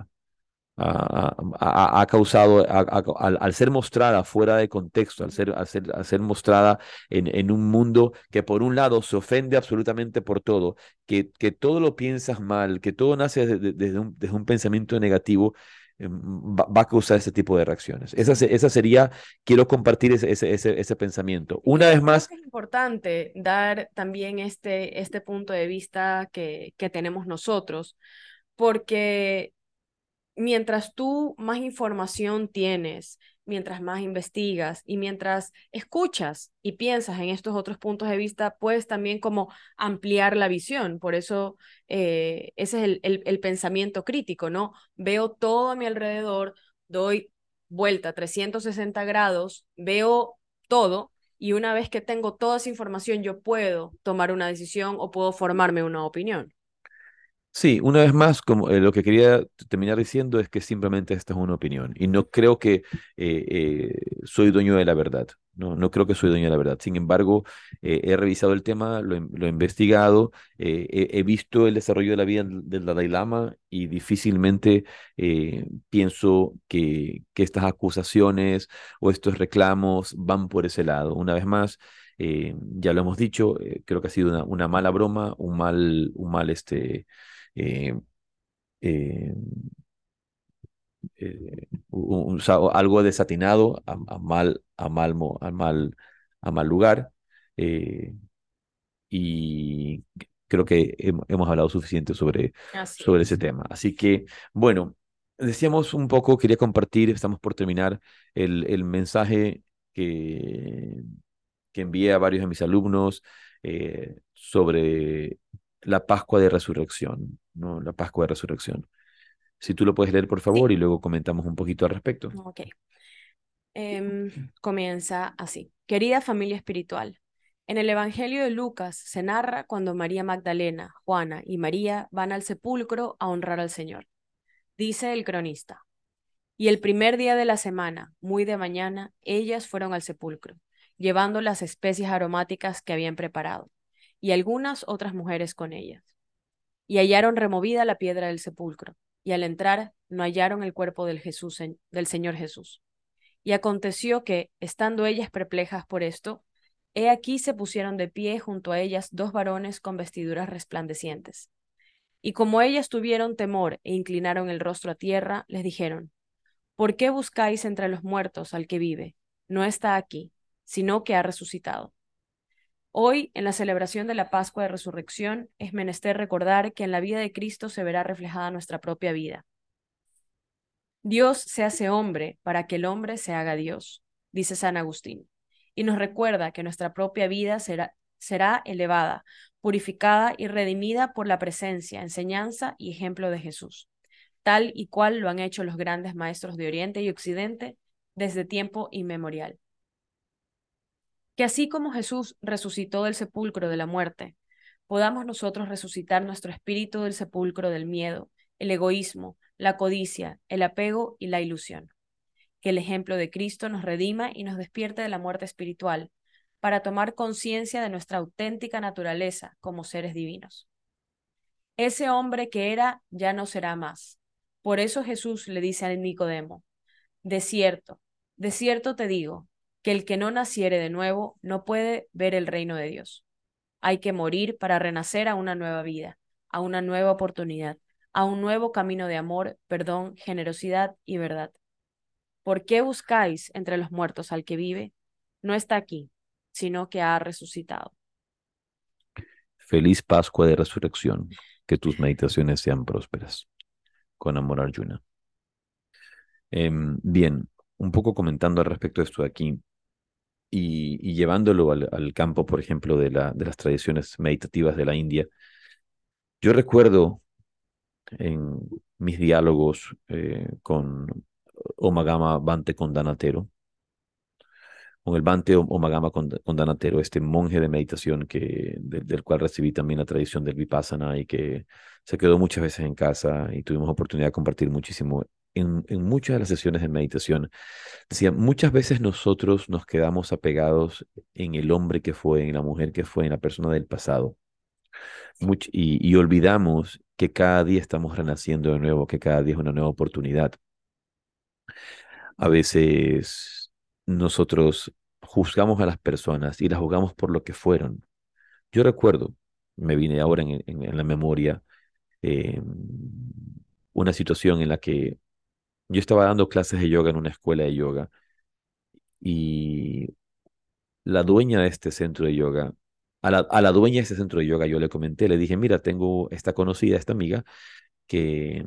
Speaker 1: a ha, causado, al, ser mostrada fuera de contexto, al ser, al ser, ser mostrada en, en, un mundo que por un lado se ofende absolutamente por todo, que, que todo lo piensas mal, que todo nace desde, un, desde un, pensamiento negativo, em, va, a causar ese tipo de reacciones. Esa, esa sería, quiero compartir ese, ese, ese, ese pensamiento. Una vez más...
Speaker 2: Es importante dar también este, este punto de vista que, que tenemos nosotros, porque mientras tú más información tienes, mientras más investigas y mientras escuchas y piensas en estos otros puntos de vista, puedes también como ampliar la visión. Por eso eh, ese es el, el, pensamiento crítico, ¿no? Veo todo a mi alrededor, doy vuelta 360 grados, veo todo y una vez que tengo toda esa información yo puedo tomar una decisión o puedo formarme una opinión.
Speaker 1: Sí, una vez más, como eh, lo que quería terminar diciendo es que simplemente esta es una opinión y no creo que eh, eh, soy dueño de la verdad. No, no creo que soy dueño de la verdad. Sin embargo, he revisado el tema, lo, he investigado, he, visto el desarrollo de la vida del Dalai Lama y difícilmente pienso que, estas acusaciones o estos reclamos van por ese lado. Una vez más, ya lo hemos dicho, creo que ha sido una, una, mala broma, un mal, un mal este, eh, eh, eh, algo desatinado a, mal, a, mal, a, mal, a mal lugar. y creo que hemos hablado suficiente sobre, sobre ese tema. Así que, bueno, decíamos un poco, quería compartir, estamos por terminar, el, el mensaje que, que envié a varios de mis alumnos sobre la Pascua de Resurrección, ¿no? La Pascua de Resurrección. Si tú lo puedes leer, por favor, y luego comentamos un poquito al respecto.
Speaker 2: Ok. Em, comienza así. Querida familia espiritual, en el Evangelio de Lucas se narra cuando María Magdalena, Juana y María van al sepulcro a honrar al Señor. Dice el cronista. Y el primer día de la semana, muy de mañana, ellas fueron al sepulcro, llevando las especias aromáticas que habían preparado, y algunas otras mujeres con ellas. Y hallaron removida la piedra del sepulcro, y al entrar no hallaron el cuerpo del, Jesús, del Señor Jesús. Y aconteció que, estando ellas perplejas por esto, he aquí se pusieron de pie junto a ellas dos varones con vestiduras resplandecientes. Y como ellas tuvieron temor e inclinaron el rostro a tierra, les dijeron, ¿Por qué buscáis entre los muertos al que vive? No está aquí, sino que ha resucitado. Hoy, en la celebración de la Pascua de Resurrección, es menester recordar que en la vida de Cristo se verá reflejada nuestra propia vida. Dios se hace hombre para que el hombre se haga Dios, dice San Agustín, y nos recuerda que nuestra propia vida será, será elevada, purificada y redimida por la presencia, enseñanza y ejemplo de Jesús, tal y cual lo han hecho los grandes maestros de Oriente y Occidente desde tiempo inmemorial. Que así como Jesús resucitó del sepulcro de la muerte, podamos nosotros resucitar nuestro espíritu del sepulcro del miedo, el egoísmo, la codicia, el apego y la ilusión. Que el ejemplo de Cristo nos redima y nos despierte de la muerte espiritual, para tomar conciencia de nuestra auténtica naturaleza como seres divinos. Ese hombre que era ya no será más. Por eso Jesús le dice a Nicodemo, de cierto, de cierto te digo, que el que no naciere de nuevo no puede ver el reino de Dios. Hay que morir para renacer a una nueva vida, a una nueva oportunidad, a un nuevo camino de amor, perdón, generosidad y verdad. ¿Por qué buscáis entre los muertos al que vive? No está aquí, sino que ha resucitado.
Speaker 1: Feliz Pascua de Resurrección, que tus meditaciones sean prósperas. Con amor, Arjuna. Em, bien, un poco comentando al respecto de esto de aquí y, llevándolo al, campo, por ejemplo, de, la, las tradiciones meditativas de la India. Yo recuerdo en mis diálogos eh, con Omagama Bante Condanatero, con el Bante Omagama Condanatero, este monje de meditación que, del cual recibí también la tradición del Vipassana y que se quedó muchas veces en casa y tuvimos oportunidad de compartir muchísimo en, en muchas de las sesiones de meditación. Decía, muchas veces nosotros nos quedamos apegados en el hombre que fue, en la mujer que fue, en la persona del pasado. y, olvidamos que cada día estamos renaciendo de nuevo, que cada día es una nueva oportunidad. A veces nosotros juzgamos a las personas y las juzgamos por lo que fueron. Yo recuerdo, me vine ahora en, la memoria, em, una situación en la que yo estaba dando clases de yoga en una escuela de yoga y la dueña de este centro de yoga a la, dueña de ese centro de yoga yo le comenté, le dije, mira, tengo esta conocida, esta amiga, que,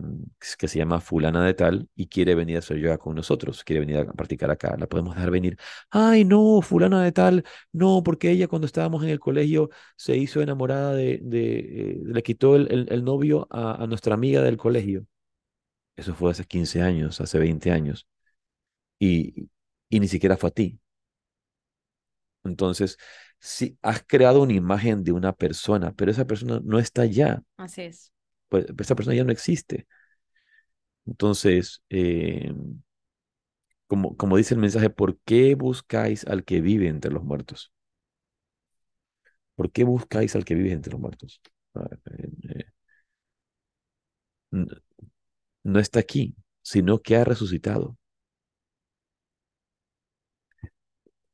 Speaker 1: que se llama fulana de tal y quiere venir a hacer yoga con nosotros, quiere venir a practicar acá, la podemos dejar venir. Ay, no, fulana de tal, no, porque ella cuando estábamos en el colegio se hizo enamorada de, de eh, le quitó el, el, novio a, a, nuestra amiga del colegio. Eso fue hace 15 años, hace 20 años. Y, y ni siquiera fue a ti. Entonces, si has creado una imagen de una persona, pero esa persona no está ya.
Speaker 2: Así es.
Speaker 1: Pues esa persona ya no existe. Entonces, eh, como, como dice el mensaje, ¿por qué buscáis al que vive entre los muertos? ¿Por qué buscáis al que vive entre los muertos? Eh, no está aquí, sino que ha resucitado.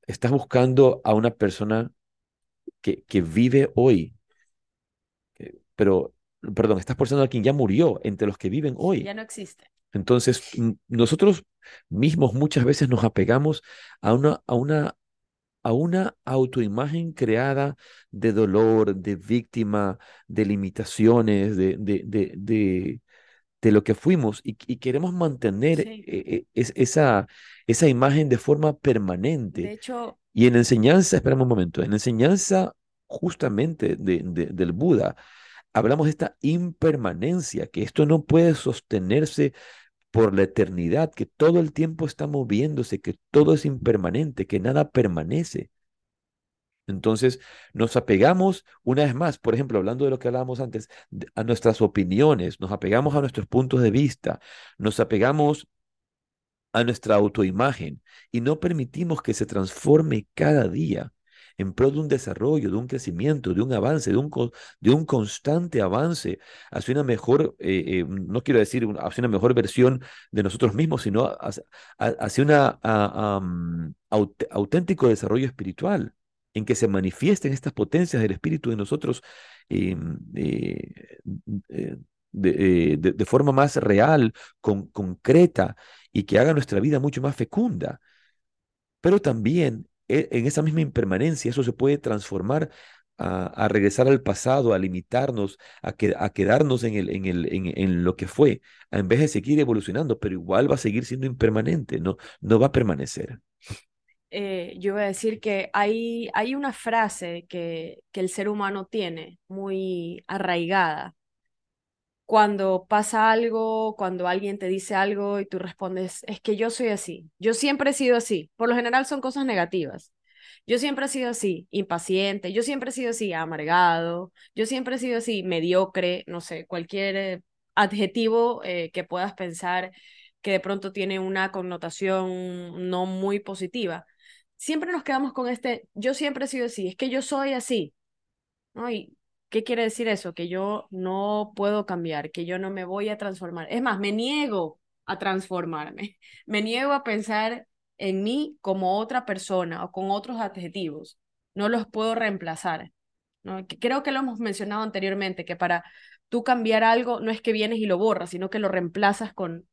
Speaker 1: Estás buscando a una persona que, que vive hoy. Pero, perdón, estás pensando a quien ya murió, entre los que viven hoy.
Speaker 2: Ya no existe.
Speaker 1: Entonces, nosotros mismos muchas veces nos apegamos a una, a una, a una autoimagen creada de dolor, de víctima, de limitaciones, de, de, de, de, lo que fuimos y, queremos mantener e, e, esa, esa imagen de forma permanente.
Speaker 2: De hecho,
Speaker 1: y en enseñanza, esperamos un momento, en enseñanza justamente de, del Buda, hablamos de esta impermanencia, que esto no puede sostenerse por la eternidad, que todo el tiempo está moviéndose, que todo es impermanente, que nada permanece. Entonces, nos apegamos una vez más, por ejemplo, hablando de lo que hablábamos antes, a nuestras opiniones, nos apegamos a nuestros puntos de vista, nos apegamos a nuestra autoimagen y no permitimos que se transforme cada día en pro de un desarrollo, de un crecimiento, de un avance, de un, de un constante avance hacia una mejor, eh, eh, no quiero decir hacia una mejor versión de nosotros mismos, sino hacia, un auténtico desarrollo espiritual en que se manifiesten estas potencias del espíritu de nosotros em, eh, de, forma más real, con, concreta y que haga nuestra vida mucho más fecunda. Pero también e, en esa misma impermanencia, eso se puede transformar a, regresar al pasado, a limitarnos, a, a quedarnos en, en, en, lo que fue, en vez de seguir evolucionando, pero igual va a seguir siendo impermanente, no, no va a permanecer.
Speaker 2: Eh, yo voy a decir que hay, hay una frase que, que el ser humano tiene muy arraigada. Cuando pasa algo, cuando alguien te dice algo y tú respondes, es que yo soy así, yo siempre he sido así. Por lo general son cosas negativas. Yo siempre he sido así, impaciente, yo siempre he sido así, amargado, yo siempre he sido así, mediocre, no sé, cualquier adjetivo eh, que puedas pensar que de pronto tiene una connotación no muy positiva. Siempre nos quedamos con este, yo siempre he sido así, es que yo soy así. ¿no? Y ¿Qué quiere decir eso? Que yo no puedo cambiar, que yo no me voy a transformar. Es más, me niego a transformarme. Me niego a pensar en mí como otra persona o con otros adjetivos. No los puedo reemplazar. ¿no? Creo que lo hemos mencionado anteriormente, que para tú cambiar algo no es que vienes y lo borras, sino que lo reemplazas con,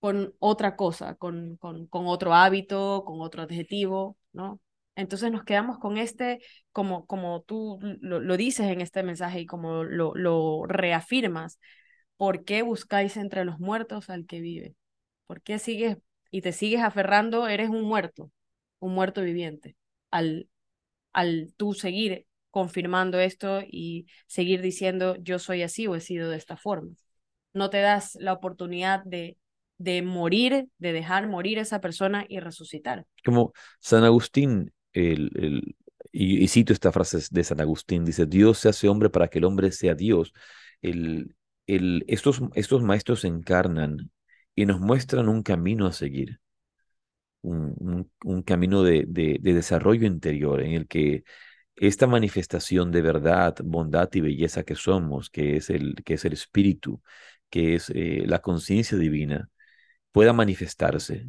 Speaker 2: con otra cosa, con, con, con otro hábito, con otro adjetivo, ¿no? Entonces nos quedamos con este, como, como tú lo, dices en este mensaje y como lo, lo reafirmas, ¿por qué buscáis entre los muertos al que vive? ¿Por qué sigues y te sigues aferrando? Eres un muerto, un muerto viviente, al, al tú seguir confirmando esto y seguir diciendo yo soy así o he sido de esta forma. No te das la oportunidad de, de morir, de dejar morir a esa persona y resucitar.
Speaker 1: Como San Agustín el, y, cito esta frase de San Agustín, dice, Dios se hace hombre para que el hombre sea Dios. El, el, estos, estos maestros encarnan y nos muestran un camino a seguir, un, un, camino de, de, desarrollo interior en el que esta manifestación de verdad, bondad y belleza que somos, que es el, que es el espíritu, que es eh, la conciencia divina, pueda manifestarse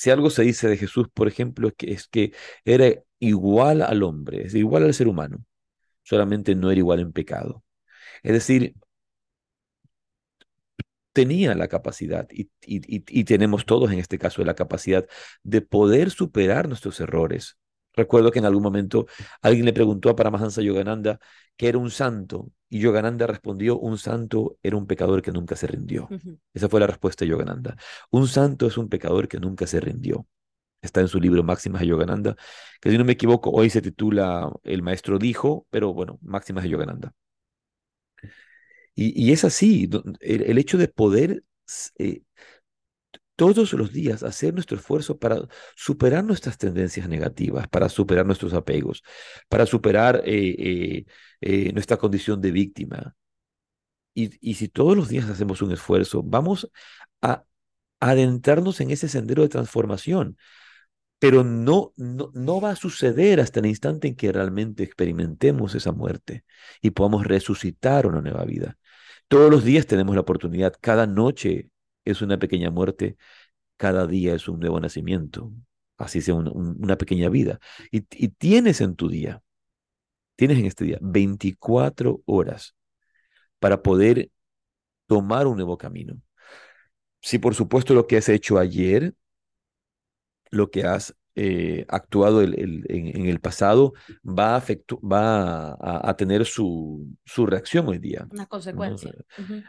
Speaker 1: si algo se dice de Jesús, por ejemplo, es que, es que era igual al hombre, es igual al ser humano, solamente no era igual en pecado. Es decir, tenía la capacidad, y, y, tenemos todos en este caso la capacidad de poder superar nuestros errores. Recuerdo que en algún momento alguien le preguntó a Paramahansa Yogananda que era un santo, y Yogananda respondió, un santo era un pecador que nunca se rindió. Esa fue la respuesta de Yogananda. Un santo es un pecador que nunca se rindió. Está en su libro Máximas de Yogananda, que si no me equivoco, hoy se titula El maestro dijo, pero bueno, Máximas de Yogananda. Y, es así, el, hecho de poder eh, todos los días hacer nuestro esfuerzo para superar nuestras tendencias negativas, para superar nuestros apegos, para superar eh, eh, eh, nuestra condición de víctima. Y, y, si todos los días hacemos un esfuerzo, vamos a adentrarnos en ese sendero de transformación. Pero no, no, no va a suceder hasta el instante en que realmente experimentemos esa muerte y podamos resucitar una nueva vida. Todos los días tenemos la oportunidad, cada noche es una pequeña muerte, cada día es un nuevo nacimiento, así sea una pequeña vida. Y, y tienes en tu día, tienes en este día 24 horas para poder tomar un nuevo camino. Si por supuesto lo que has hecho ayer, lo que has eh, actuado en, el pasado va, a, va a, tener su, su, reacción hoy día.
Speaker 2: Una consecuencia.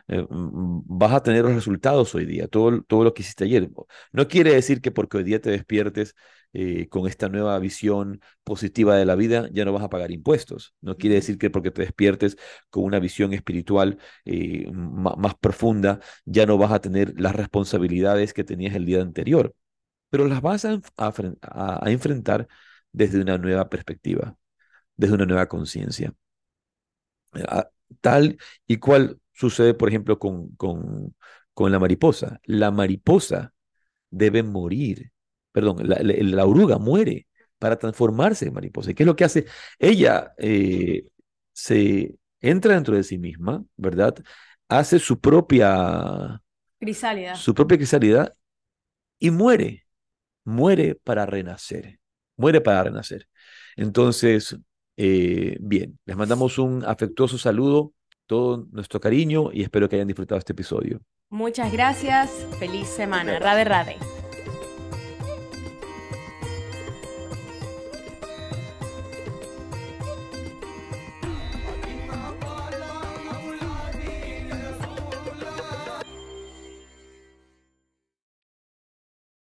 Speaker 1: Eh, mm, vas a tener los resultados hoy día, todo, todo lo que hiciste ayer. No quiere decir que porque hoy día te despiertes eh, con esta nueva visión positiva de la vida, ya no vas a pagar impuestos. No quiere decir que porque te despiertes con una visión espiritual eh, más profunda, ya no vas a tener las responsabilidades que tenías el día anterior, pero las vas a, a enfrentar desde una nueva perspectiva, desde una nueva conciencia. Ah, tal y cual sucede, por ejemplo, con, con, con la mariposa. La mariposa debe morir, perdón, la, oruga muere para transformarse en mariposa. ¿Y qué es lo que hace? Ella eh, se entra dentro de sí misma, ¿verdad? Hace su propia
Speaker 2: crisálida.
Speaker 1: Su propia crisálida y muere. Muere para renacer. Muere para renacer. Entonces, eh, bien, les mandamos un afectuoso saludo, todo nuestro cariño y espero que hayan disfrutado este episodio.
Speaker 2: Muchas gracias. Feliz semana. Rade, rade.